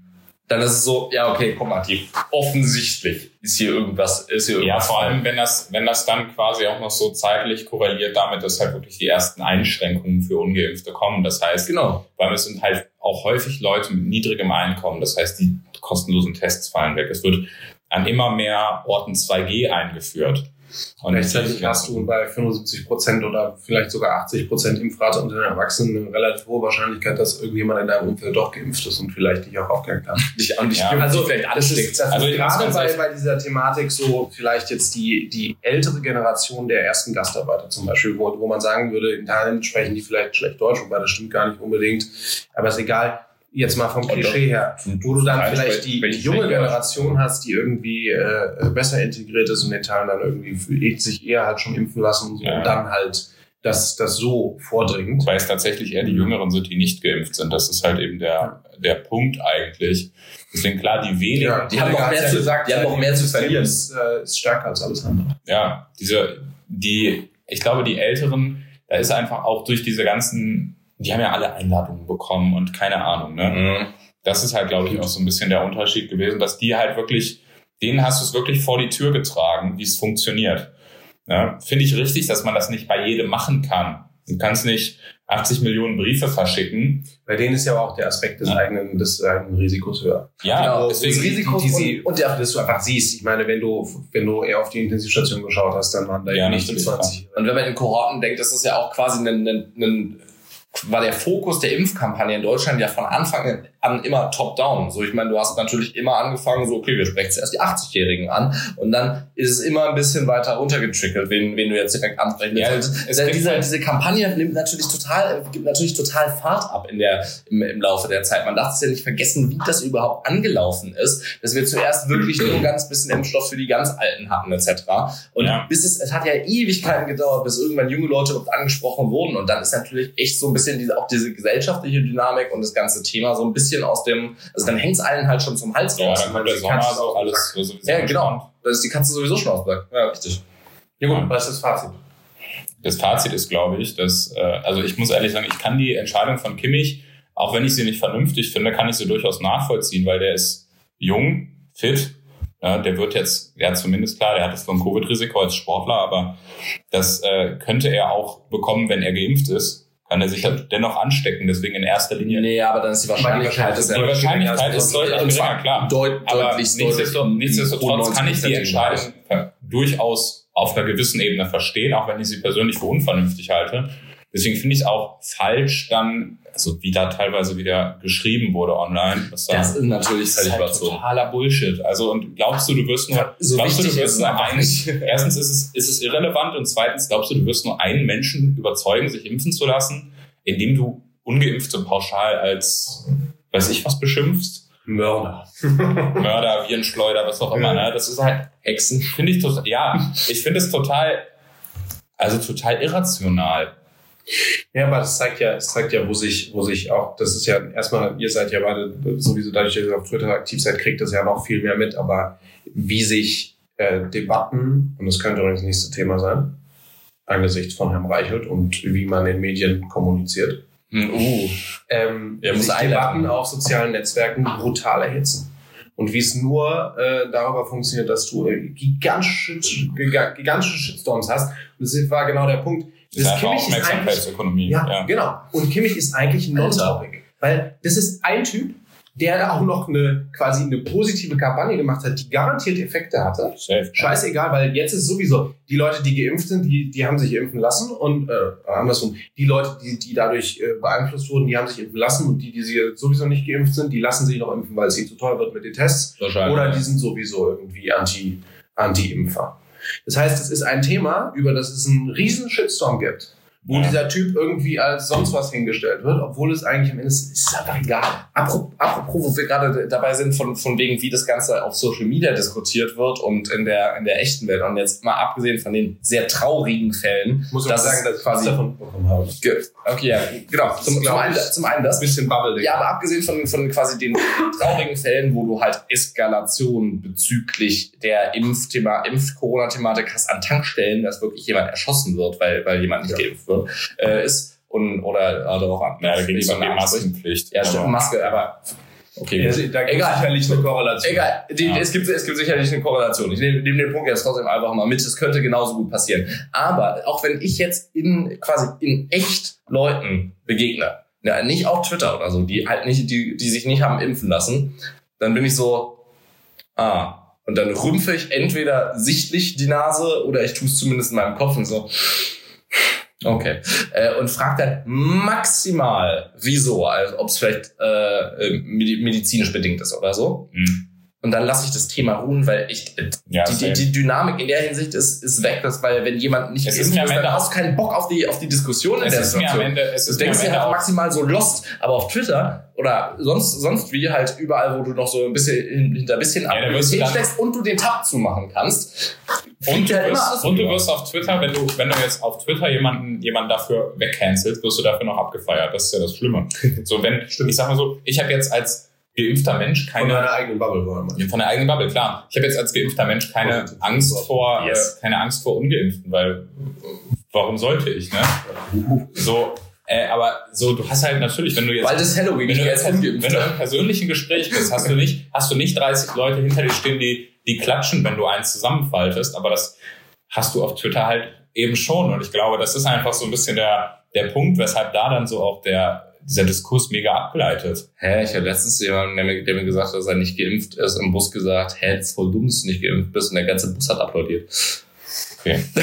Dann ist es so, ja, okay, guck mal, die, offensichtlich ist hier irgendwas, ist hier Ja, irgendwas. vor allem, wenn das, wenn das dann quasi auch noch so zeitlich korreliert damit, dass halt wirklich die ersten Einschränkungen für Ungeimpfte kommen. Das heißt, Genau. weil es sind halt auch häufig Leute mit niedrigem Einkommen. Das heißt, die kostenlosen Tests fallen weg. Es wird an immer mehr Orten 2G eingeführt. Und Gleichzeitig hast du bei 75 Prozent oder vielleicht sogar 80 Prozent Impfrate unter den Erwachsenen eine relativ hohe Wahrscheinlichkeit, dass irgendjemand in deinem Umfeld doch geimpft ist und vielleicht dich auch aufklären kann. Dich, und dich Ja. also vielleicht alles ist, das Also ist ich muss gerade bei, bei dieser Thematik so vielleicht jetzt die, die ältere Generation der ersten Gastarbeiter zum Beispiel, wo, wo man sagen würde, in Teilen sprechen die vielleicht schlecht Deutsch, wobei das stimmt gar nicht unbedingt. Aber ist egal. Jetzt mal vom Klischee her, wo du dann vielleicht die, junge. Generation hast, die irgendwie äh, besser integriert ist und in Teilen dann irgendwie sich eher halt schon impfen lassen und so Ja. und dann halt das, das so vordringt. Wobei es tatsächlich eher die Jüngeren sind, die nicht geimpft sind. Das ist halt eben der, der Punkt eigentlich. Deswegen klar, die wenigen, Ja, die haben noch Kollege mehr zu- gesagt, die haben noch mehr zu verlieren. Ist, äh, ist stärker als alles andere. ja, diese, die, ich glaube, die Älteren, da ist einfach auch durch diese ganzen, die haben ja alle Einladungen bekommen und keine Ahnung, ne? Mhm. Das ist halt, glaube ich, auch so ein bisschen der Unterschied gewesen, dass die halt wirklich, denen hast du es wirklich vor die Tür getragen, wie es funktioniert. Ja, Finde ich richtig, dass man das nicht bei jedem machen kann. Du kannst nicht 80 Millionen Briefe verschicken. Bei denen ist ja auch der Aspekt des Ja. eigenen, des eigenen Risikos höher. Ja, Genau, deswegen, das Risiko die, die sie, und- und der- dass du einfach siehst. Ich meine, wenn du, wenn du eher auf die Intensivstation geschaut hast, dann waren da Ja, nicht die natürlich, 20. Und wenn man in Kohorten denkt, das ist ja auch quasi ein, ein, ein war der Fokus der Impfkampagne in Deutschland ja von Anfang an immer top-down. So, ich meine, du hast natürlich immer angefangen, so, okay, wir sprechen zuerst die 80-Jährigen an und dann ist es immer ein bisschen weiter runtergetrickelt, wen, wen du jetzt direkt ansprechen Ja, willst. es Also, diese, diese Kampagne nimmt natürlich total, gibt natürlich total Fahrt ab in der, im, im Laufe der Zeit. Man darf es ja nicht vergessen, wie das überhaupt angelaufen ist, dass wir zuerst wirklich nur ein ganz bisschen Impfstoff für die ganz Alten hatten, etc. Und Ja. bis es, es hat ja Ewigkeiten gedauert, bis irgendwann junge Leute überhaupt angesprochen wurden. Und dann ist natürlich echt so ein bisschen diese, auch diese gesellschaftliche Dynamik und das ganze Thema so ein bisschen aus dem, also dann hängt es allen halt schon zum Hals Ja, raus. dann kommt der Sommer so auch alles so Ja, genau. Da ist die Katze sowieso schon aus. Ja, richtig. Ja gut, was ist das Fazit? Das Fazit ist, glaube ich, dass, äh, also ich muss ehrlich sagen, ich kann die Entscheidung von Kimmich, auch wenn ich sie nicht vernünftig finde, kann ich sie durchaus nachvollziehen, weil der ist jung, fit, ja, der wird jetzt, ja zumindest klar, der hat jetzt so ein Covid-Risiko als Sportler, aber das äh, könnte er auch bekommen, wenn er geimpft ist, kann er sich halt dennoch anstecken, deswegen in erster Linie. Nee, aber dann ist die Wahrscheinlichkeit, Die Wahrscheinlichkeit ist deutlich und geringer, klar. Deut, Aber deutlich, nichtsdestotrotz, kann ich die 90% Entscheidung durchaus auf einer gewissen Ebene verstehen, auch wenn ich sie persönlich für unvernünftig halte. Deswegen finde ich es auch falsch, dann, also wie da teilweise wieder geschrieben wurde online, Das ist natürlich das ist halt totaler Bullshit. Also und glaubst du, du wirst nur, So glaubst du, du wirst nur einen, erstens ist es, ist es irrelevant und zweitens glaubst du, du wirst nur einen Menschen überzeugen, sich impfen zu lassen, indem du Ungeimpfte pauschal als, weiß ich was beschimpfst? Mörder. Mörder, Virenschleuder, was auch immer. Ne? Das ist halt, Hexen. finde ich total, ja, ich finde es total, also total irrational. Ja, aber das zeigt ja, es zeigt ja, wo sich, wo sich auch, das ist ja erstmal, ihr seid ja beide sowieso dadurch, dass ihr auf Twitter aktiv seid, kriegt das ja noch viel mehr mit, aber wie sich äh, Debatten, und das könnte übrigens das nächste Thema sein, angesichts von Herrn Reichelt und wie man in Medien kommuniziert, Uh, ähm, muss sich. Debatten auf sozialen Netzwerken brutal erhitzen. Und wie es nur äh, darüber funktioniert, dass du äh, gigantische, giga- gigantische Shitstorms hast. Und das war genau der Punkt. Das ist einfach Kimmich ist eigentlich ja, Ja. genau. Und Kimmich ist eigentlich ein Non-Topic. Weil das ist ein Typ, der auch noch eine quasi eine positive Kampagne gemacht hat, die garantiert Effekte hatte. Safe. Scheißegal, weil jetzt ist sowieso, die Leute, die geimpft sind, die, die haben sich impfen lassen und äh, andersrum, die Leute, die, die dadurch äh, beeinflusst wurden, die haben sich impfen lassen und die, die sie sowieso nicht geimpft sind, die lassen sich noch impfen, weil es ihnen zu teuer wird mit den Tests. Oder die sind sowieso irgendwie anti, Anti-Impfer. Das heißt, es ist ein Thema, über das es einen riesen Shitstorm gibt, wo Ja. dieser Typ irgendwie als sonst was hingestellt wird, obwohl es eigentlich am Ende ist, ist einfach egal. Apropos, wo wir gerade dabei sind, von, von wegen, wie das Ganze auf Social Media diskutiert wird und in der, in der echten Welt. Und jetzt mal abgesehen von den sehr traurigen Fällen. Muss auch sagen, dass ich quasi- davon bekommen habe. Okay, ja, genau. Zum, zum, einen, zum einen das. bisschen Bubble, Ja, aber abgesehen von, von quasi den traurigen Fällen, wo du halt Eskalation bezüglich der Impfthema, Impf-Corona-Thematik hast an Tankstellen, dass wirklich jemand erschossen wird, weil, weil jemand nicht Ja. geimpft wird, äh, ist und oder äh, darauf an. Ja, da ging es um die. Maskenpflicht. Ja, stimmt, Maske, aber okay. Ja, da gibt Egal. es sicherlich eine Korrelation. Egal, die, Ja. es, gibt, es gibt sicherlich eine Korrelation. Ich nehme, nehme den Punkt jetzt trotzdem einfach mal mit. Es könnte genauso gut passieren. Aber auch wenn ich jetzt in quasi in echt Leuten begegne, ja, nicht auf Twitter oder so, die halt nicht, die, die sich nicht haben impfen lassen, dann bin ich so, ah. Und dann rümpfe ich entweder sichtlich die Nase oder ich tue es zumindest in meinem Kopf und so. Okay. Äh, und fragt dann maximal, wieso, also ob es vielleicht äh, medi- medizinisch bedingt ist oder so. Hm. Und dann lasse ich das Thema ruhen, weil ich Ja, die, die, die Dynamik in der Hinsicht ist, ist weg, dass, weil wenn jemand nicht Es ist ist, dann hast du keinen Bock auf die, auf die Diskussion in der Situation. Ende, Du denkst dir halt maximal so lost, aber auf Twitter oder sonst, sonst wie halt überall, wo du noch so ein bisschen hin- hinter ein bisschen Ja, Aktivität steckst und du den Tab zumachen kannst. Und du, wirst, und du wirst auf Twitter, wenn du, wenn du jetzt auf Twitter jemanden, jemanden dafür wegcancelst, wirst du dafür noch abgefeiert. Das ist ja das Schlimme. So, wenn, ich sag mal so, ich habe jetzt als geimpfter Mensch Von keine, deiner eigenen Bubble wollen wir. von der eigenen Bubble, klar. Ich habe jetzt als geimpfter Mensch keine Positiv. Angst vor, Yes. äh, keine Angst vor Ungeimpften, weil äh, warum sollte ich, ne? So, äh, aber so, du hast halt natürlich, wenn du jetzt Weil das Halloween wenn du, jetzt, als wenn du im persönlichen Gespräch bist, hast du nicht, hast du nicht 30 Leute hinter dir stehen, die, die klatschen, wenn du eins zusammenfaltest, aber das hast du auf Twitter halt eben schon. Und ich glaube, das ist einfach so ein bisschen der, der Punkt, weshalb da dann so auch der, dieser Diskurs mega abgleitet. Hä, ich habe letztens jemanden, der mir, der mir gesagt hat, dass er nicht geimpft ist, im Bus gesagt, hä, das ist voll dumm, dass du nicht geimpft bist und der ganze Bus hat applaudiert. Okay.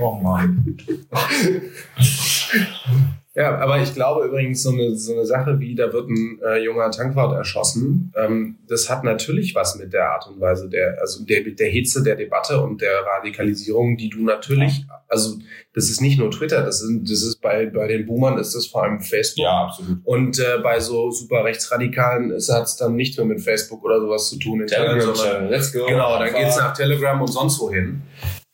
Oh Mann. Ja, aber ich glaube übrigens, so eine, so eine Sache wie, da wird ein äh, junger Tankwart erschossen, ähm, das hat natürlich was mit der Art und Weise der, also der, der Hitze der Debatte und der Radikalisierung, die du natürlich, also das ist nicht nur Twitter, das, sind, das ist bei, bei den Boomern ist das vor allem Facebook. Ja, absolut. Und äh, bei so super Rechtsradikalen hat es dann nicht mehr mit Facebook oder sowas zu tun. in Teilen, sondern- let's go. Genau, dann geht's nach Telegram und sonst wohin.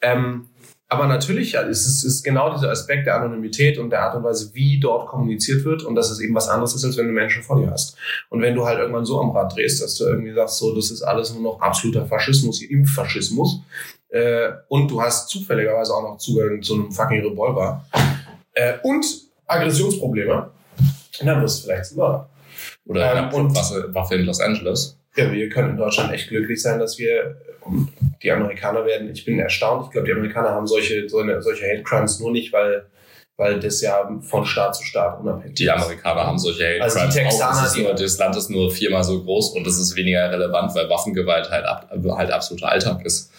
Ähm, aber natürlich ist, es ist genau dieser Aspekt der Anonymität und der Art und Weise, wie dort kommuniziert wird und dass es eben was anderes ist, als wenn du Menschen vor dir hast. Und wenn du halt irgendwann so am Rad drehst, dass du irgendwie sagst, so, das ist alles nur noch absoluter Faschismus, Impffaschismus, äh, und du hast zufälligerweise auch noch Zugang zu einem fucking Revolver äh, und Aggressionsprobleme, dann wirst du vielleicht zum Mörder. Oder Ähm, ähm, und- Waffe, in Los Angeles. Ja, wir können in Deutschland echt glücklich sein, dass wir, und die Amerikaner werden, ich bin erstaunt, ich glaube, die Amerikaner haben solche, so eine, solche Hate Crimes nur nicht, weil, weil das ja von Staat zu Staat unabhängig Die Amerikaner haben solche Hate Also die Crimes Texaner, auch. Das, ist die- nur, das Land ist nur viermal so groß und das ist weniger relevant, weil Waffengewalt halt, ab, halt absoluter Alltag ist.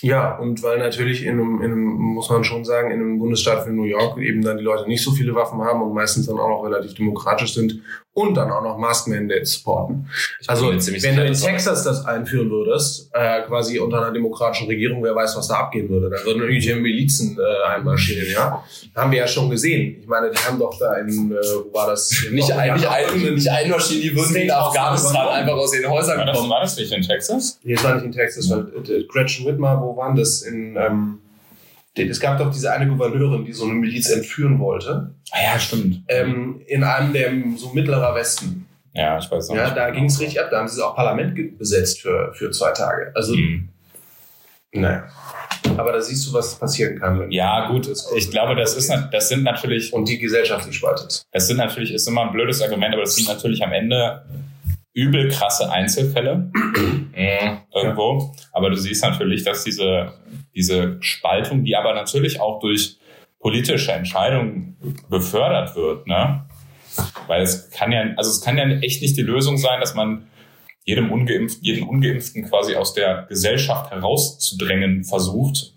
Ja, und weil natürlich in einem, in einem, muss man schon sagen, in einem Bundesstaat wie New York eben dann die Leute nicht so viele Waffen haben und meistens dann auch noch relativ demokratisch sind und dann auch noch Mask-Mandates supporten. Also, wenn du in Texas das einführen würdest, äh, quasi unter einer demokratischen Regierung, wer weiß, was da abgehen würde. Da würden irgendwelche Milizen äh, einmarschieren, ja. Haben wir ja schon gesehen. Ich meine, die haben doch da in, äh, wo war das? Nicht, ein, nicht, ein, nicht einmarschieren, die würden in Afghanistan einfach aus ihren Häusern War das, kommen. war das nicht in Texas? Nee, es war nicht in Texas, weil äh, Gretchen Whitmer, wo waren das? In, ähm, es gab doch diese eine Gouverneurin, die so eine Miliz entführen wollte. Ah ja, stimmt. Ähm, in einem der so mittlerer Westen. Ja, ich weiß auch Ja, nicht. da ging es richtig ab. Da haben sie auch Parlament besetzt für, für zwei Tage. Also, Mhm. naja. Aber da siehst du, was passieren kann. Ja, gut. Ich glaube, das ist, das sind natürlich, Und die Gesellschaft sich spaltet. das sind natürlich, ist immer ein blödes Argument, aber das sind natürlich am Ende übel krasse Einzelfälle Mhm. irgendwo. Aber du siehst natürlich, dass diese, diese Spaltung, die aber natürlich auch durch politische Entscheidungen befördert wird, ne? Weil es kann ja, also es kann ja echt nicht die Lösung sein, dass man jedem Ungeimpften, jeden Ungeimpften quasi aus der Gesellschaft herauszudrängen versucht.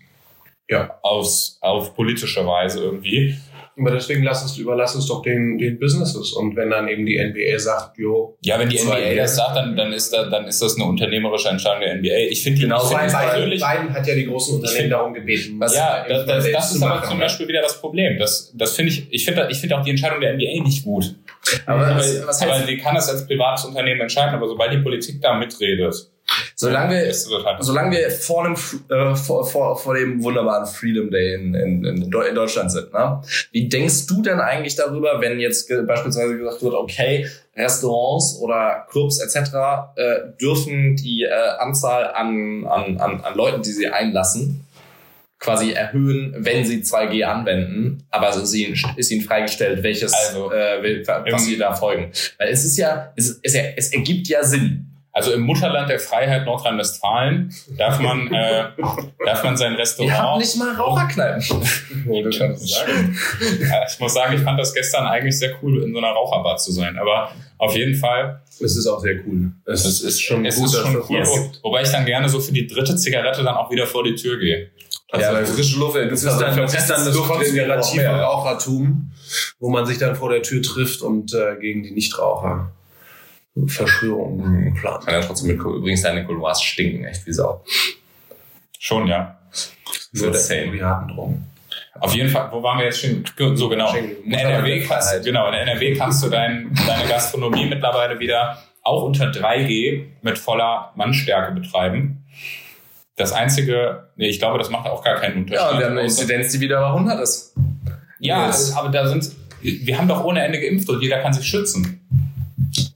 Ja. Aus, auf politische Weise irgendwie. Aber deswegen lass es, überlass es doch den, den Businesses. Und wenn dann eben die NBA sagt, jo, Ja, wenn die NBA Jahre. das sagt, dann, dann ist da, dann ist das eine unternehmerische Entscheidung der NBA. Ich finde Genau es Beispiel. persönlich, Biden hat ja die großen Unternehmen find- darum gebeten. Was- ja, das, das, das ist aber machen, zum? Beispiel wieder das Problem. Das, das finde ich, ich finde, ich finde auch die Entscheidung der NBA nicht gut. Aber aber, was, was heißt, aber die kann das als privates Unternehmen entscheiden, aber sobald die Politik da mitredet, solange wir, solange wir vor dem, äh, vor, vor, vor dem wunderbaren Freedom Day in, in, in Deu- in Deutschland sind, ne? Wie denkst du denn eigentlich darüber, wenn jetzt beispielsweise gesagt wird, okay, Restaurants oder Clubs etc. Äh, dürfen die äh, Anzahl an, an, an, an Leuten, die sie einlassen, quasi erhöhen, wenn sie 2G anwenden, aber es ist ihnen, ist ihnen freigestellt, welches, Also, äh, was sie da folgen. Weil es ist ja, es, ist, es, ja, es ergibt ja Sinn. Also im Mutterland der Freiheit Nordrhein-Westfalen darf man, äh, darf man sein Wir haben Restaurant. nicht mal Raucherkneipen. Ich kann das sagen. Ja, ich muss sagen, ich fand das gestern eigentlich sehr cool, in so einer Raucherbar zu sein. Aber auf jeden Fall, Es ist auch sehr cool. Es, es ist schon es gut, ist schon cool, gibt. wobei ich dann gerne so für die dritte Zigarette dann auch wieder vor die Tür gehe. Ja, weil frische Luft, Das ist dann, das, ist dann das konspirative Rauch. Rauchertum, wo man sich dann vor der Tür trifft und äh, gegen die Nichtraucher Verschwörungen plant. Kann ja trotzdem mit Übrigens, deine Couloirs stinken echt wie Sau. Schon, ja. Nur der insane. harten Drogen. Auf jeden Fall, wo waren wir jetzt schon? So genau. In NRW kannst, Freiheit. genau, in NRW kannst du dein, deine Gastronomie mittlerweile wieder auch unter 3G mit voller Mannstärke betreiben. Das einzige, nee, ich glaube, das macht auch gar keinen Unterschied. Ja, und wir haben eine Inzidenz, die wieder bei 100 ist. Ja, Yes. aber da sind, wir haben doch ohne Ende geimpft und jeder kann sich schützen.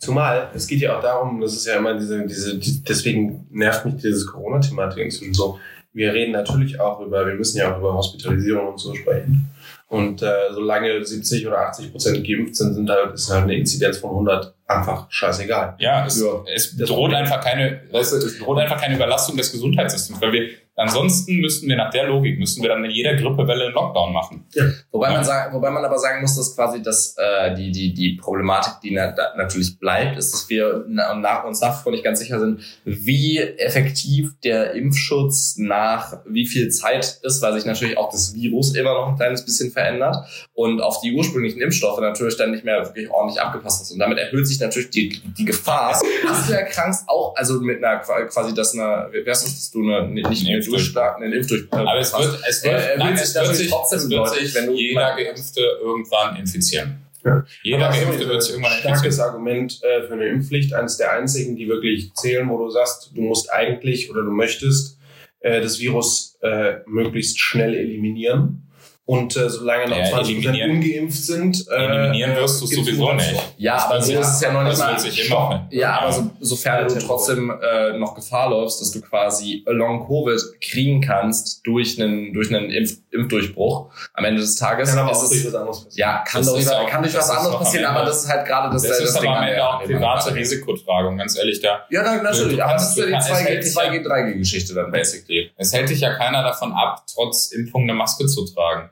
Zumal, es geht ja auch darum, das ist ja immer diese, diese, die, deswegen nervt mich dieses Corona-Thematik inzwischen so. Wir reden natürlich auch über, wir müssen ja auch über Hospitalisierung und so sprechen. Und äh, solange 70 oder 80 Prozent geimpft sind, sind halt, ist halt eine Inzidenz von 100 einfach scheißegal. Ja, es, Ja. es droht einfach keine, weißt du, es droht einfach keine Überlastung des Gesundheitssystems, weil wir, ansonsten müssten wir nach der Logik, müssten wir dann in jeder Grippewelle einen Lockdown machen. Wobei, Ja. man sagen, wobei man aber sagen muss, dass quasi das, äh, die, die, die Problematik, die na, da natürlich bleibt, ist, dass wir na, nach, uns nach wie vor nicht ganz sicher sind, wie effektiv der Impfschutz nach wie viel Zeit ist, weil sich natürlich auch das Virus immer noch ein kleines bisschen verändert und auf die ursprünglichen Impfstoffe natürlich dann nicht mehr wirklich ordentlich abgepasst ist. Und damit erhöht sich natürlich die, die Gefahr, dass du erkrankst, auch also mit einer quasi, dass eine, wer ist das, dass du eine, nicht eine Impfdurchbruch. Durchschlag, einen Impfdurchbruch Aber es wird, es wird, Äh, nein, erhöht es sich wird sich, trotzdem es wird deutlich, sich wenn du- jeder Geimpfte irgendwann infizieren. Ja. Jeder Aber Geimpfte so wird sich irgendwann ein starkes infizieren. Argument äh, für eine Impfpflicht, eines der einzigen, die wirklich zählen, wo du sagst, du musst eigentlich oder du möchtest äh, das Virus äh, möglichst schnell eliminieren. Und äh, solange noch Ja, 20 eliminieren- ungeimpft sind, äh, Eliminieren wirst du es sowieso nicht. Ja, aber so Ja, ist es ja noch nicht Das mal. wird sich immer. Ja, aber so, sofern du Ja, trotzdem äh, noch Gefahr läufst, dass du quasi Long Covid kriegen kannst durch einen durch einen Impf Impfdurchbruch am Ende des Tages. Kann aber ist auch es- durch was anderes passieren. ja, kann Das doch ist über- auch- kann durch das was ist anderes passieren, Ende- aber das ist halt gerade das, Das ist Ding aber am Ende auch private. Risikotragung, ganz ehrlich. Da, Ja, na, natürlich, Du aber kannst- das ist ja die kannst- es 2G, hält dich ja- 2G-3G-Geschichte dann basically. es hält dich ja keiner davon ab, trotz Impfung eine Maske zu tragen.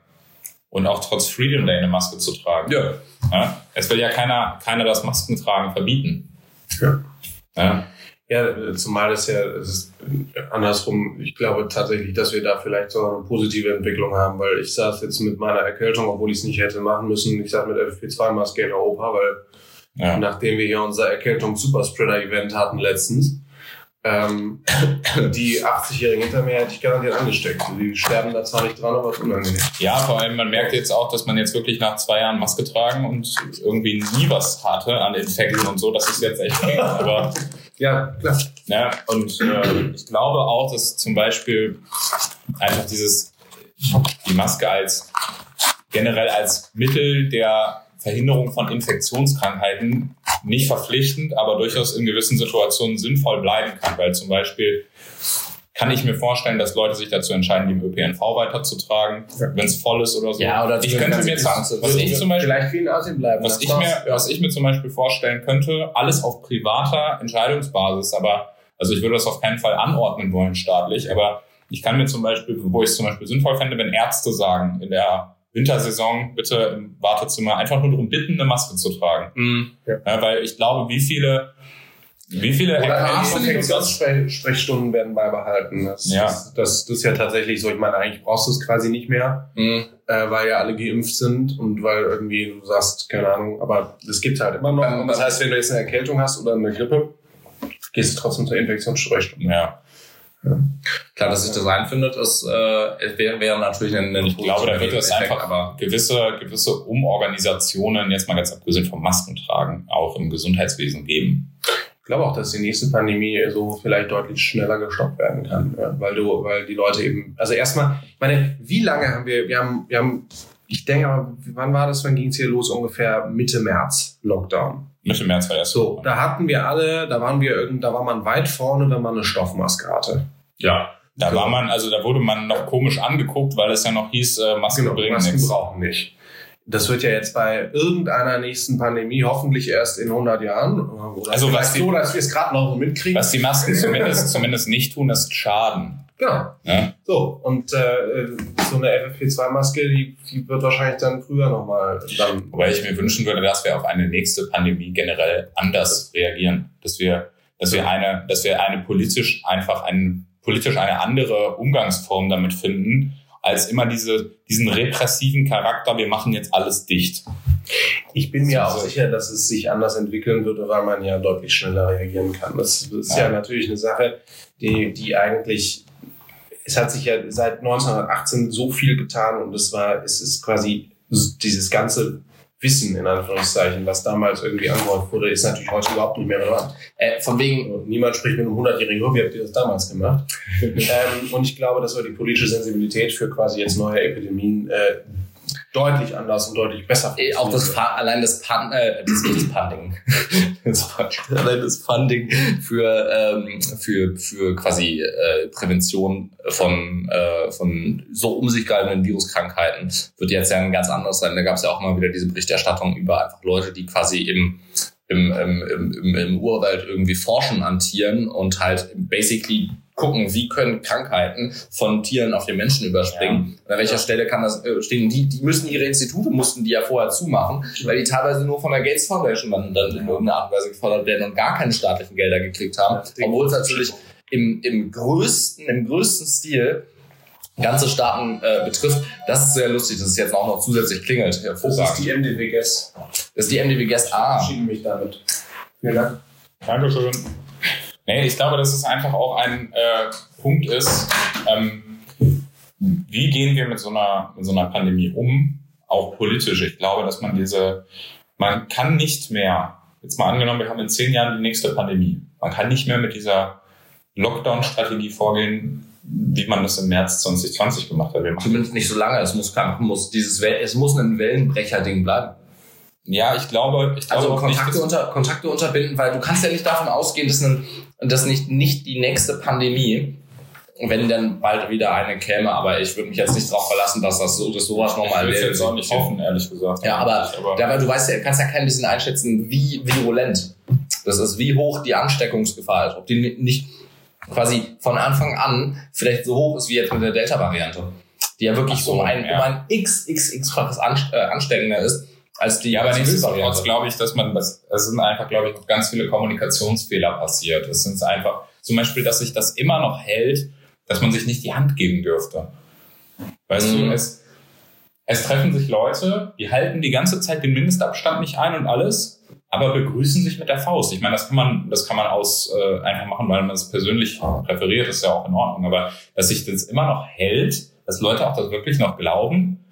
Und auch trotz Freedom Day eine Maske zu tragen. Ja. Ja? Es will ja keiner, keiner das Maskentragen verbieten. Ja. Ja? Ja, zumal das ja es ist andersrum. Ich glaube tatsächlich, dass wir da vielleicht sogar eine positive Entwicklung haben, weil ich saß jetzt mit meiner Erkältung, obwohl ich es nicht hätte machen müssen. Ich saß mit FFP2-Maske in Europa, weil Ja. nachdem wir hier unser Erkältungs-Superspreader-Event hatten letztens, ähm, die 80-Jährigen hinter mir hätte ich garantiert angesteckt. Die sterben da zwar nicht dran, aber es ist unangenehm. ja, vor allem, man merkt jetzt auch, dass man jetzt wirklich nach zwei Jahren Maske tragen und irgendwie nie was hatte an Infekten und so. Das ist jetzt echt eng. Aber Ja, klar. Ja, und äh, ich glaube auch, dass zum Beispiel einfach dieses, die Maske als generell als Mittel der Verhinderung von Infektionskrankheiten nicht verpflichtend, aber durchaus in gewissen Situationen sinnvoll bleiben kann, weil zum Beispiel kann ich mir vorstellen, dass Leute sich dazu entscheiden, die im ÖPNV weiterzutragen, Ja. wenn es voll ist oder so. Ja, oder ich könnte mir Zwangs- was ich zum Beispiel Vielleicht Asien bleiben. ich, was ich mir zum Beispiel vorstellen könnte, alles auf privater Entscheidungsbasis, aber also ich würde das auf keinen Fall anordnen wollen staatlich, aber ich kann mir zum Beispiel, wo ich es zum Beispiel sinnvoll fände, wenn Ärzte sagen, in der Wintersaison bitte im Wartezimmer einfach nur darum bitten, eine Maske zu tragen. Mhm. Ja, weil ich glaube, wie viele, wie viele Infektionssprechstunden werden beibehalten. Das, Ja. das, das, das ist ja tatsächlich so. Ich meine, eigentlich brauchst du es quasi nicht mehr, Mhm. äh, weil ja alle geimpft sind und weil irgendwie du sagst, keine Ahnung, aber es gibt halt immer noch. Ähm, Und das heißt, wenn du jetzt eine Erkältung hast oder eine Grippe, gehst du trotzdem zur Infektionssprechstunde. ja, Klar, dass sich das einfindet, ist, äh, wäre wäre natürlich ein, ein ich glaube, da wird es einfach aber gewisse, gewisse Umorganisationen, jetzt mal ganz abgesehen vom Maskentragen, auch im Gesundheitswesen geben. Ich glaube auch, dass die nächste Pandemie so vielleicht deutlich schneller gestoppt werden kann, ja, weil du, weil die Leute eben, also erstmal, ich meine, wie lange haben wir, wir haben, wir haben, ich denke, aber wann war das, wann ging es hier los? Ungefähr Mitte März Lockdown. Mitte März war erst So, da hatten wir alle, da waren wir irgend, da war man weit vorne, wenn man eine Stoffmaske hatte. Ja. Da Genau. war man, also da wurde man noch komisch angeguckt, weil es ja noch hieß, äh, Masken bringen Genau, Masken nichts. brauchen nicht. Das wird ja jetzt bei irgendeiner nächsten Pandemie hoffentlich erst in 100 Jahren oder Also was die- so, dass wir es gerade noch mitkriegen. Was die Masken zumindest, zumindest nicht tun, ist schaden. Genau. Ja? So, und äh, so eine FFP2-Maske, die, die wird wahrscheinlich dann früher nochmal. Wobei ich mir wünschen würde, dass wir auf eine nächste Pandemie generell anders reagieren. Dass wir, dass wir eine, dass wir eine politisch einfach ein, politisch eine andere Umgangsform damit finden, als immer diese, diesen repressiven Charakter, wir machen jetzt alles dicht. Ich bin mir auch sicher, dass es sich anders entwickeln würde, weil man ja deutlich schneller reagieren kann. Das ist ja, Ja. natürlich eine Sache, die, die eigentlich, es hat sich ja seit 1918 so viel getan und es war, es ist quasi dieses ganze Wissen, in Anführungszeichen, was damals irgendwie angehört wurde, ist natürlich heute überhaupt nicht mehr relevant. äh, von wegen, Und niemand spricht mit einem 100-jährigen, oh, wie habt ihr das damals gemacht? ähm, und ich glaube, dass wir die politische Sensibilität für quasi jetzt neue Epidemien äh, deutlich anders und deutlich besser äh, auch das. Fa allein das, Pun äh, das, das Funding, allein das Funding für ähm, für für quasi äh, Prävention von äh, von so um sich greifenden Viruskrankheiten wird jetzt ja ein ganz anderes sein. Da gab es ja auch mal wieder diese Berichterstattung über einfach Leute, die quasi im im, im, im, im, im Urwald irgendwie forschen an Tieren und halt basically gucken, wie können Krankheiten von Tieren auf den Menschen überspringen. Ja. An welcher Stelle kann das äh, stehen? Die, die müssen ihre Institute, mussten die ja vorher zumachen, weil die teilweise nur von der Gates Foundation dann, dann in irgendeiner Art und Weise gefördert werden und gar keine staatlichen Gelder gekriegt haben. Obwohl es natürlich im, im größten, im größten Stil ganze Staaten äh, betrifft. Das ist sehr lustig, dass es jetzt auch noch zusätzlich klingelt. Das ist die MDW Guest. Das ist die MDW Guest. Ah. Ich mich damit. Vielen Dank. Dankeschön. Nee, ich glaube, dass es einfach auch ein äh, Punkt ist, ähm, wie gehen wir mit so, einer, mit so einer Pandemie um, auch politisch. Ich glaube, dass man diese, man kann nicht mehr, jetzt mal angenommen, wir haben in zehn Jahren die nächste Pandemie, man kann nicht mehr mit dieser Lockdown-Strategie vorgehen, wie man das im März 2020 gemacht hat. Zumindest nicht so lange. Es muss, muss dieses, es muss ein Wellenbrecher-Ding bleiben. Ja, ich glaube, ich glaube also Kontakte, nicht, unter, Kontakte unterbinden, weil du kannst ja nicht davon ausgehen, dass, ein, dass nicht, nicht die nächste Pandemie, wenn dann bald wieder eine käme, aber ich würde mich jetzt nicht darauf verlassen, dass das so, dass sowas nochmal wird. Ich jetzt auch nicht hoffen, ehrlich gesagt. Ja, aber, aber, aber du weißt ja, kannst ja kein bisschen einschätzen, wie virulent das ist, wie hoch die Ansteckungsgefahr ist, ob die nicht quasi von Anfang an vielleicht so hoch ist wie jetzt mit der Delta-Variante, die ja wirklich so, um ein, ja. um ein xxx-faches äh, ansteckender ist als die. Ja, aber nichtsdestotrotz glaube ich, dass man, das, es sind einfach, glaube ich, noch ganz viele Kommunikationsfehler passiert. Es sind einfach, zum Beispiel, dass sich das immer noch hält, dass man sich nicht die Hand geben dürfte. Weißt mhm. du, es, es treffen sich Leute, die halten die ganze Zeit den Mindestabstand nicht ein und alles, aber begrüßen sich mit der Faust. Ich meine, das kann man, das kann man aus äh, einfach machen, weil man es persönlich präferiert, ist ja auch in Ordnung. Aber dass sich das immer noch hält, dass Leute auch das wirklich noch glauben,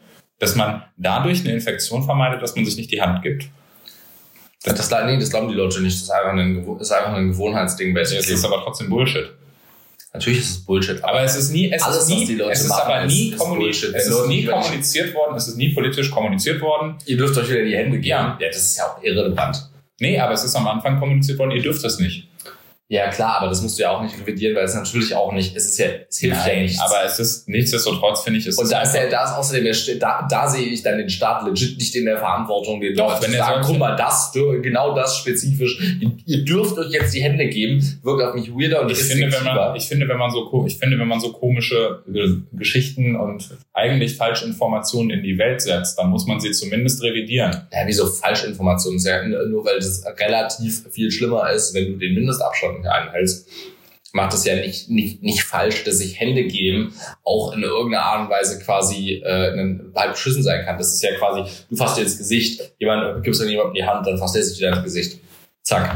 dass man dadurch eine Infektion vermeidet, dass man sich nicht die Hand gibt. Das, das, nee, das glauben die Leute nicht. Das ist einfach ein, das ist einfach ein Gewohnheitsding. Es ist aber trotzdem Bullshit. Natürlich ist es Bullshit. Aber es ist nie, es Alles, ist nie, es ist machen, aber nie, ist, ist es ist nie kommuniziert worden, es ist nie politisch kommuniziert worden. Ihr dürft euch wieder die Hände geben. Ja, ja das ist ja auch irrelevant. Nee, aber es ist am Anfang kommuniziert worden, ihr dürft das nicht. Ja, klar, aber das musst du ja auch nicht revidieren, weil es natürlich auch nicht, es ist ja, es hilft Nein, ja nichts. Aber es ist, nichtsdestotrotz finde ich, es Und da ist ja, da ist außerdem, da, da sehe ich dann den Staat legit nicht in der Verantwortung, den Doch, wenn er sagt, guck mal, das, genau das spezifisch, ihr dürft euch jetzt die Hände geben, wirkt auf mich weirder und ich finde, wenn man, ich finde, wenn man so, ich finde, wenn man so komische Geschichten und eigentlich falsche Informationen in die Welt setzt, dann muss man sie zumindest revidieren. Ja, wieso Falschinformationen? Ist ja nur, weil das relativ viel schlimmer ist, wenn du den Mindestabstand nicht einhältst, macht es ja nicht, nicht, nicht falsch, dass sich Hände geben auch in irgendeiner Art und Weise quasi äh, ein halb beschissen sein kann. Das ist ja quasi, du fasst dir ins Gesicht, jemand gibst dann jemandem die Hand, dann fasst er sich wieder ins Gesicht. Zack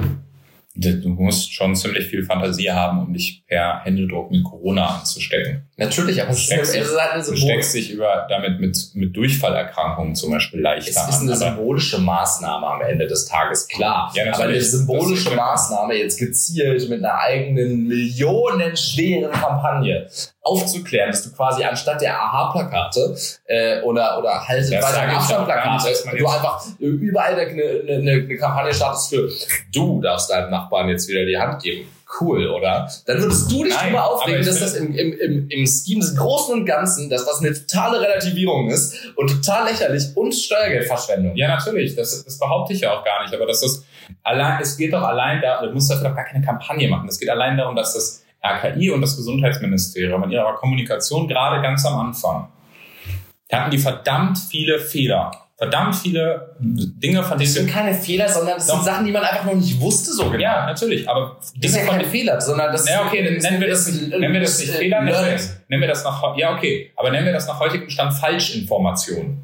du musst schon ziemlich viel Fantasie haben, um dich per Händedruck mit Corona anzustecken. Natürlich, aber du steckst, dich, halt du steckst dich über, damit mit, mit Durchfallerkrankungen zum Beispiel leichter an. Es ist eine symbolische Maßnahme am Ende des Tages, klar. Ja, aber eine symbolische Maßnahme jetzt gezielt mit einer eigenen millionenschweren Kampagne aufzuklären, dass du quasi anstatt der AHA-Plakate äh, oder, oder halt weiter Abstand-Plakate, du einfach überall eine, eine, eine Kampagne startest für du darfst deinem Nachbarn jetzt wieder die Hand geben. Cool, oder? Dann würdest du dich Nein, drüber aufregen, dass das im, im, im, im Scheme des Großen und Ganzen, dass das eine totale Relativierung ist und total lächerlich und Steuergeldverschwendung. Ja, natürlich. Das, das behaupte ich ja auch gar nicht. Aber das allein, es geht doch allein da, du musst dafür doch gar keine Kampagne machen. Es geht allein darum, dass das RKI und das Gesundheitsministerium in ihrer Kommunikation gerade ganz am Anfang hatten die verdammt viele Fehler. Verdammt viele Dinge, von denen. Das sind keine Fehler, sondern das sind Sachen, die man einfach noch nicht wusste, so genau. Ja, natürlich, aber. Das ist ja keine Fehler, sondern das Ja, okay, dann nennen wir das, nicht, nennen wir das nicht Fehler, nennen wir das, nennen wir das nach, ja, okay, aber nennen wir das nach heutigem Stand Falschinformation.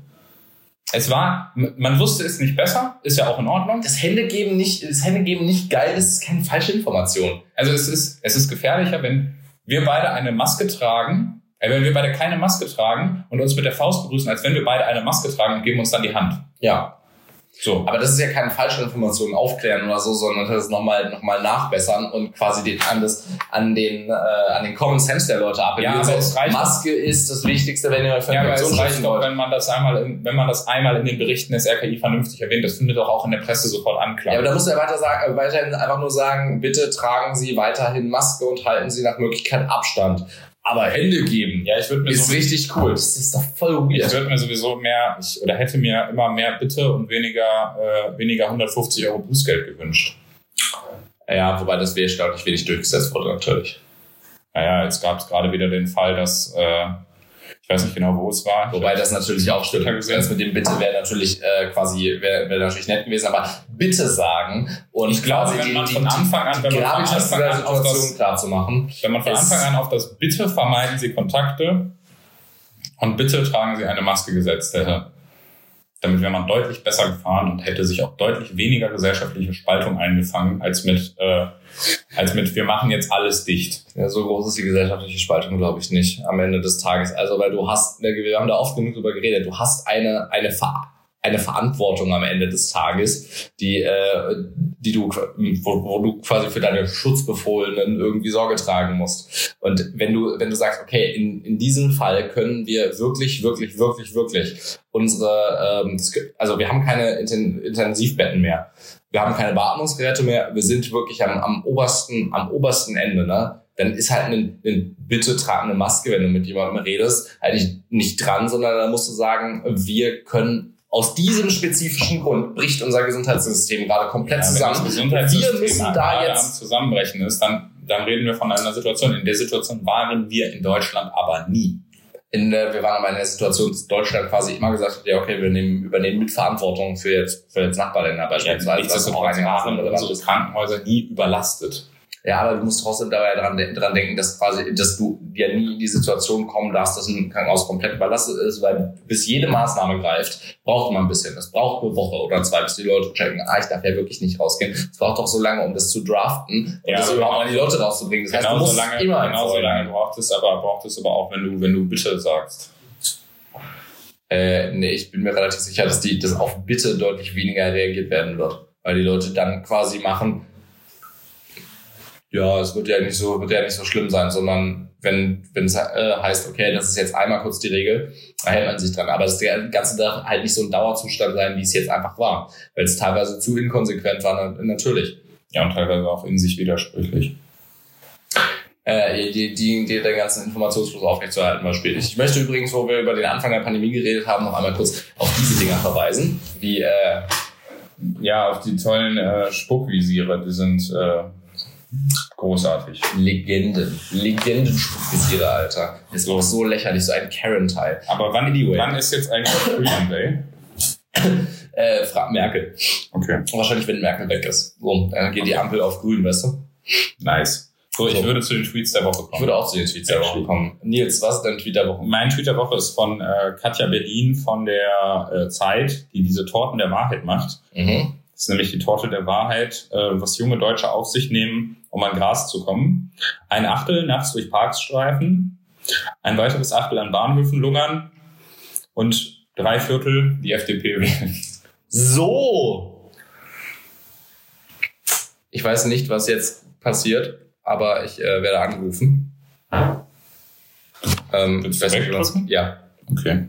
Es war, man wusste es nicht besser, ist ja auch in Ordnung. Das Händegeben nicht, das Händegeben nicht geil, das ist keine falsche Information. Also es ist, es ist gefährlicher, wenn wir beide eine Maske tragen, wenn wir beide keine Maske tragen und uns mit der Faust begrüßen, als wenn wir beide eine Maske tragen und geben uns dann die Hand. Ja. So. Aber das ist ja keine falsche Information aufklären oder so, sondern das nochmal noch mal nachbessern und quasi den, an, das, an, den, äh, an den Common Sense der Leute appellieren. Ja, aber es reicht Maske ist das Wichtigste, wenn ihr euch Ja, aber es reicht doch, wenn man das einmal, in, wenn man das einmal in den Berichten des RKI vernünftig erwähnt. Das findet doch auch in der Presse sofort Anklang. Ja, aber da muss er weiter sagen, weiterhin einfach nur sagen, bitte tragen Sie weiterhin Maske und halten Sie nach Möglichkeit Abstand. Aber Hände geben ja, ich würde mir ist so, richtig cool. Das ist doch voll weird. Ich würde mir sowieso mehr, ich, oder hätte mir immer mehr Bitte und weniger, äh, weniger 150 Euro Bußgeld gewünscht. Ja, wobei das wäre erstaunlich wenig durchgesetzt wurde, natürlich. naja, jetzt gab es gerade wieder den Fall, dass äh, ich weiß nicht genau, wo es war. Wobei das natürlich auch stimmt. Das mit dem Bitte wäre natürlich äh, quasi wäre wär natürlich nett gewesen, aber bitte sagen und ich glaube, wenn man von Anfang an, wenn man von Anfang an auf das, klar zu machen, wenn man von Anfang an auf das Bitte vermeiden Sie Kontakte und bitte tragen Sie eine Maske gesetzt hätte, damit wäre man deutlich besser gefahren und hätte sich auch deutlich weniger gesellschaftliche Spaltung eingefangen als mit äh, als mit wir machen jetzt alles dicht. Ja, so groß ist die gesellschaftliche Spaltung, glaube ich, nicht am Ende des Tages. Also weil du hast, wir haben da oft genug drüber geredet, du hast eine eine Ver eine Verantwortung am Ende des Tages, die, äh, die du, wo, wo du quasi für deine Schutzbefohlenen irgendwie Sorge tragen musst. Und wenn du, wenn du sagst, okay, in, in diesem Fall können wir wirklich, wirklich, wirklich, wirklich unsere, ähm, also wir haben keine Intensivbetten mehr, wir haben keine Beatmungsgeräte mehr, wir sind wirklich am, am obersten, am obersten Ende, ne? dann ist halt ein, ein bitte tragende Maske, wenn du mit jemandem redest, halt nicht, nicht dran, sondern dann musst du sagen, wir können aus diesem spezifischen Grund bricht unser Gesundheitssystem gerade komplett ja, zusammen. Wenn das Gesundheitssystem wir müssen da jetzt am Zusammenbrechen ist, dann, dann reden wir von einer Situation. In der Situation waren wir in Deutschland aber nie. In, der, wir waren aber in der Situation, dass Deutschland quasi immer gesagt hat, ja okay, wir nehmen, übernehmen Mitverantwortung für jetzt, für jetzt Nachbarländer beispielsweise. Ja, nichtsdestotrotz waren unsere Krankenhäuser nie überlastet. Ja, aber du musst trotzdem dabei dran, dran denken, dass quasi, dass du ja nie in die Situation kommen darfst, dass ein Krankenhaus komplett überlastet ist, weil bis jede Maßnahme greift, braucht man ein bisschen. Es braucht eine Woche oder zwei, bis die Leute checken, ah, ich darf ja wirklich nicht rausgehen. Es braucht doch so lange, um das zu draften und ja, das überhaupt an die Leute rauszubringen. Das heißt, genau du musst so lange, immer genau so lange braucht es, aber braucht es aber auch, wenn du, wenn du bitte sagst. Äh, nee, ich bin mir relativ sicher, dass die, dass auf Bitte deutlich weniger reagiert werden wird. Weil die Leute dann quasi machen, ja, es wird ja nicht so, wird ja nicht so schlimm sein, sondern wenn wenn es äh, heißt, okay, das ist jetzt einmal kurz die Regel, da hält man sich dran. Aber das Ganze darf halt nicht so ein Dauerzustand sein, wie es jetzt einfach war, weil es teilweise zu inkonsequent war, natürlich. Ja, und teilweise auch in sich widersprüchlich. Äh, die, die, die, den ganzen Informationsfluss aufrechtzuerhalten war schwierig. Ich möchte übrigens, wo wir über den Anfang der Pandemie geredet haben, noch einmal kurz auf diese Dinger verweisen, wie äh, ja, auf die tollen äh, Spuckvisiere, die sind äh, Großartig. Legenden. Legendenspuckvisiere, Alter. Ist auch so lächerlich, so ein Karen-Teil. Aber wann, anyway. wann ist jetzt eigentlich Freedom Day? äh, frag Merkel. Okay. Wahrscheinlich, wenn Merkel weg ist. So, dann geht die Ampel auf grün, weißt du? Nice. So, ich so. würde zu den Tweets der Woche kommen. Ich würde auch zu den Tweets der Woche kommen. Nils, was ist dein Tweet der Woche? Mein Tweet der Woche ist von äh, Katja Berlin von der äh, Zeit, die diese Torten der Wahrheit macht. Mhm. Das ist nämlich die Torte der Wahrheit, äh, was junge Deutsche auf sich nehmen, um an Gras zu kommen. Ein Achtel nachts durch Parks streifen, ein weiteres Achtel an Bahnhöfen lungern und drei Viertel die FDP wählen. So! Ich weiß nicht, was jetzt passiert, aber ich äh, werde angerufen. Ähm, Willst du? Ja. Okay.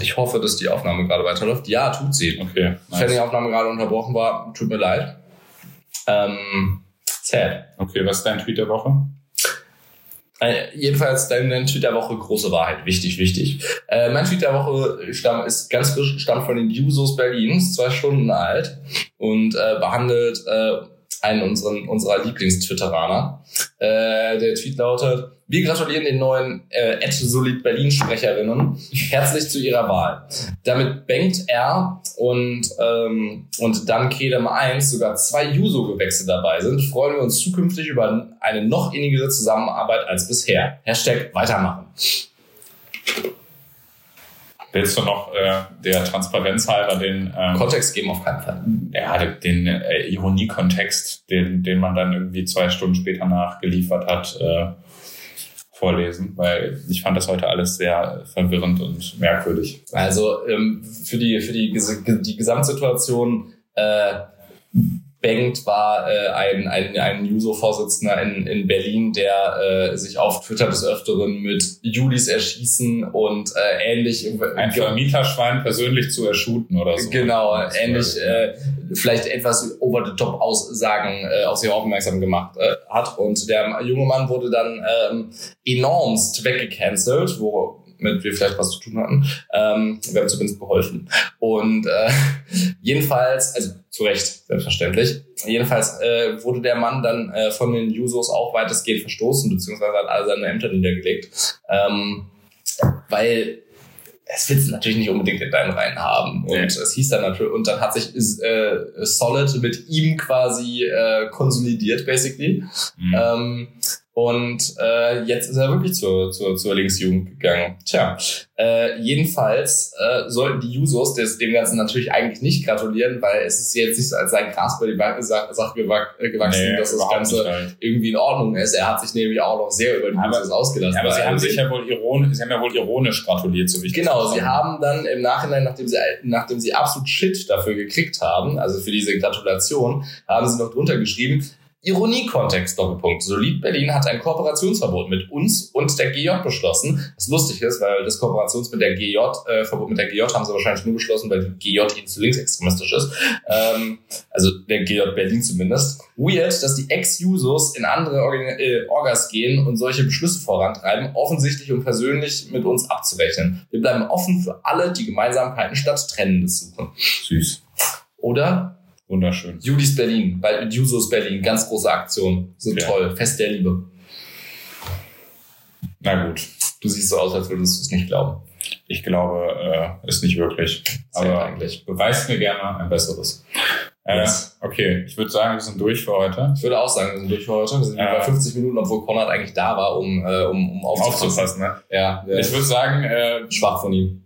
Ich hoffe, dass die Aufnahme gerade weiterläuft. Ja, tut sie. Okay. Nice. Wenn die Aufnahme gerade unterbrochen war, tut mir leid. Ähm, sad. Okay, was ist dein Tweet der Woche? Äh, jedenfalls dein, dein Tweet der Woche, große Wahrheit. Wichtig, wichtig. Äh, mein Tweet der Woche stamm, ist ganz frisch, stammt von den Jusos Berlins, zwei Stunden alt und äh, behandelt äh, einen unseren, unserer Lieblings-Twitteraner. Äh, der Tweet lautet, wir gratulieren den neuen äh, Solid Berlin Sprecherinnen herzlich zu ihrer Wahl. Damit Bengt R und, ähm, und dann Kedem 1 sogar zwei Juso-Gewächse dabei sind, freuen wir uns zukünftig über eine noch innigere Zusammenarbeit als bisher. Hashtag weitermachen. Willst du noch äh, der Transparenz halber den ähm, Kontext geben auf keinen Fall? Ja, den äh, Ironiekontext, den, den man dann irgendwie zwei Stunden später nachgeliefert hat, äh, vorlesen, weil ich fand das heute alles sehr verwirrend und merkwürdig. Also ähm, für die für die, die Gesamtsituation äh, Bengt war äh, ein, ein, ein Juso-Vorsitzender in, in Berlin, der äh, sich auf Twitter des Öfteren mit Julis erschießen und äh, ähnlich... Ein Vermieterschwein persönlich zu erschuten oder so. Genau, ähnlich äh, vielleicht etwas over-the-top Aussagen äh, auf sich aufmerksam gemacht äh, hat. Und der junge Mann wurde dann ähm, enormst weggecancelt, wo mit wir vielleicht was zu tun hatten. Ähm, wir haben zumindest geholfen. Und äh, jedenfalls, also zu Recht, selbstverständlich. Jedenfalls äh, wurde der Mann dann äh, von den Jusos auch weitestgehend verstoßen, beziehungsweise hat alle seine Ämter niedergelegt. Ähm, weil es willst du natürlich nicht unbedingt in deinen Reihen haben. Und Nee. es hieß dann natürlich, und dann hat sich äh, Solid mit ihm quasi äh, konsolidiert, basically. Mhm. Ähm, und äh, jetzt ist er wirklich zur, zur, zur Linksjugend gegangen. Tja, äh, jedenfalls äh, sollten die Jusos des, dem Ganzen natürlich eigentlich nicht gratulieren, weil es ist jetzt nicht so als sein Gras bei die Ba- Sa- Sache äh, gewachsen, Nee, dass das Ganze halt. irgendwie in Ordnung ist. Er hat sich nämlich auch noch sehr über die Aber- Jusos ausgelassen. Aber sie haben sich ja wohl ironisch, sie haben ja wohl ironisch gratuliert, so wie ich Genau, sie haben dann im Nachhinein, nachdem sie, nachdem sie absolut Shit dafür gekriegt haben, also für diese Gratulation, haben sie noch drunter geschrieben, Ironie-Kontext, Doppelpunkt. Solid Berlin hat ein Kooperationsverbot mit uns und der GJ beschlossen. Was lustig ist, weil das Kooperations mit der GJ, äh, Verbot mit der GJ haben sie wahrscheinlich nur beschlossen, weil die GJ ihnen zu linksextremistisch ist. Ähm, also der GJ Berlin zumindest. Weird, dass die Ex-Jusos in andere Organ äh, Orgas gehen und solche Beschlüsse vorantreiben, offensichtlich um persönlich mit uns abzurechnen. Wir bleiben offen für alle, die Gemeinsamkeiten statt Trennendes suchen. Süß. Oder Wunderschön. Judis Berlin, bald mit Jusos Berlin, ganz große Aktion. So Ja. toll, Fest der Liebe. Na gut. Du siehst so aus, als würdest du es nicht glauben. Ich glaube, äh, ist nicht wirklich. Sehr Aber eigentlich. beweist mir gerne ein besseres. Äh, Yes. okay, ich würde sagen, wir sind durch für heute. Ich würde auch sagen, wir sind durch für heute. Wir sind Ja. bei 50 Minuten, obwohl Konrad eigentlich da war, um, äh, um, um aufzupassen. Aufzupassen, ne? Ja, Ich würde sagen, äh, schwach von ihm.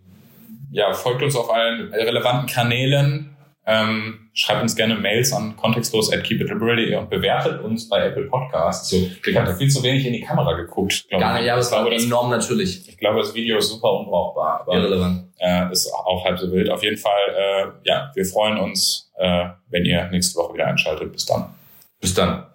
ja, folgt uns auf allen relevanten Kanälen. Ähm, schreibt uns gerne Mails an kontextlos.keepitliberal.de und bewertet uns bei Apple Podcasts. So, Ich habe viel zu wenig in die Kamera geguckt. glaub Gar ich. nicht, ja, aber es war glaube, das, enorm natürlich. ich glaube, das Video ist super unbrauchbar. Aber Irrelevant. äh, ist auch halb so wild. Auf jeden Fall, äh, ja, wir freuen uns, äh, wenn ihr nächste Woche wieder einschaltet. Bis dann. Bis dann.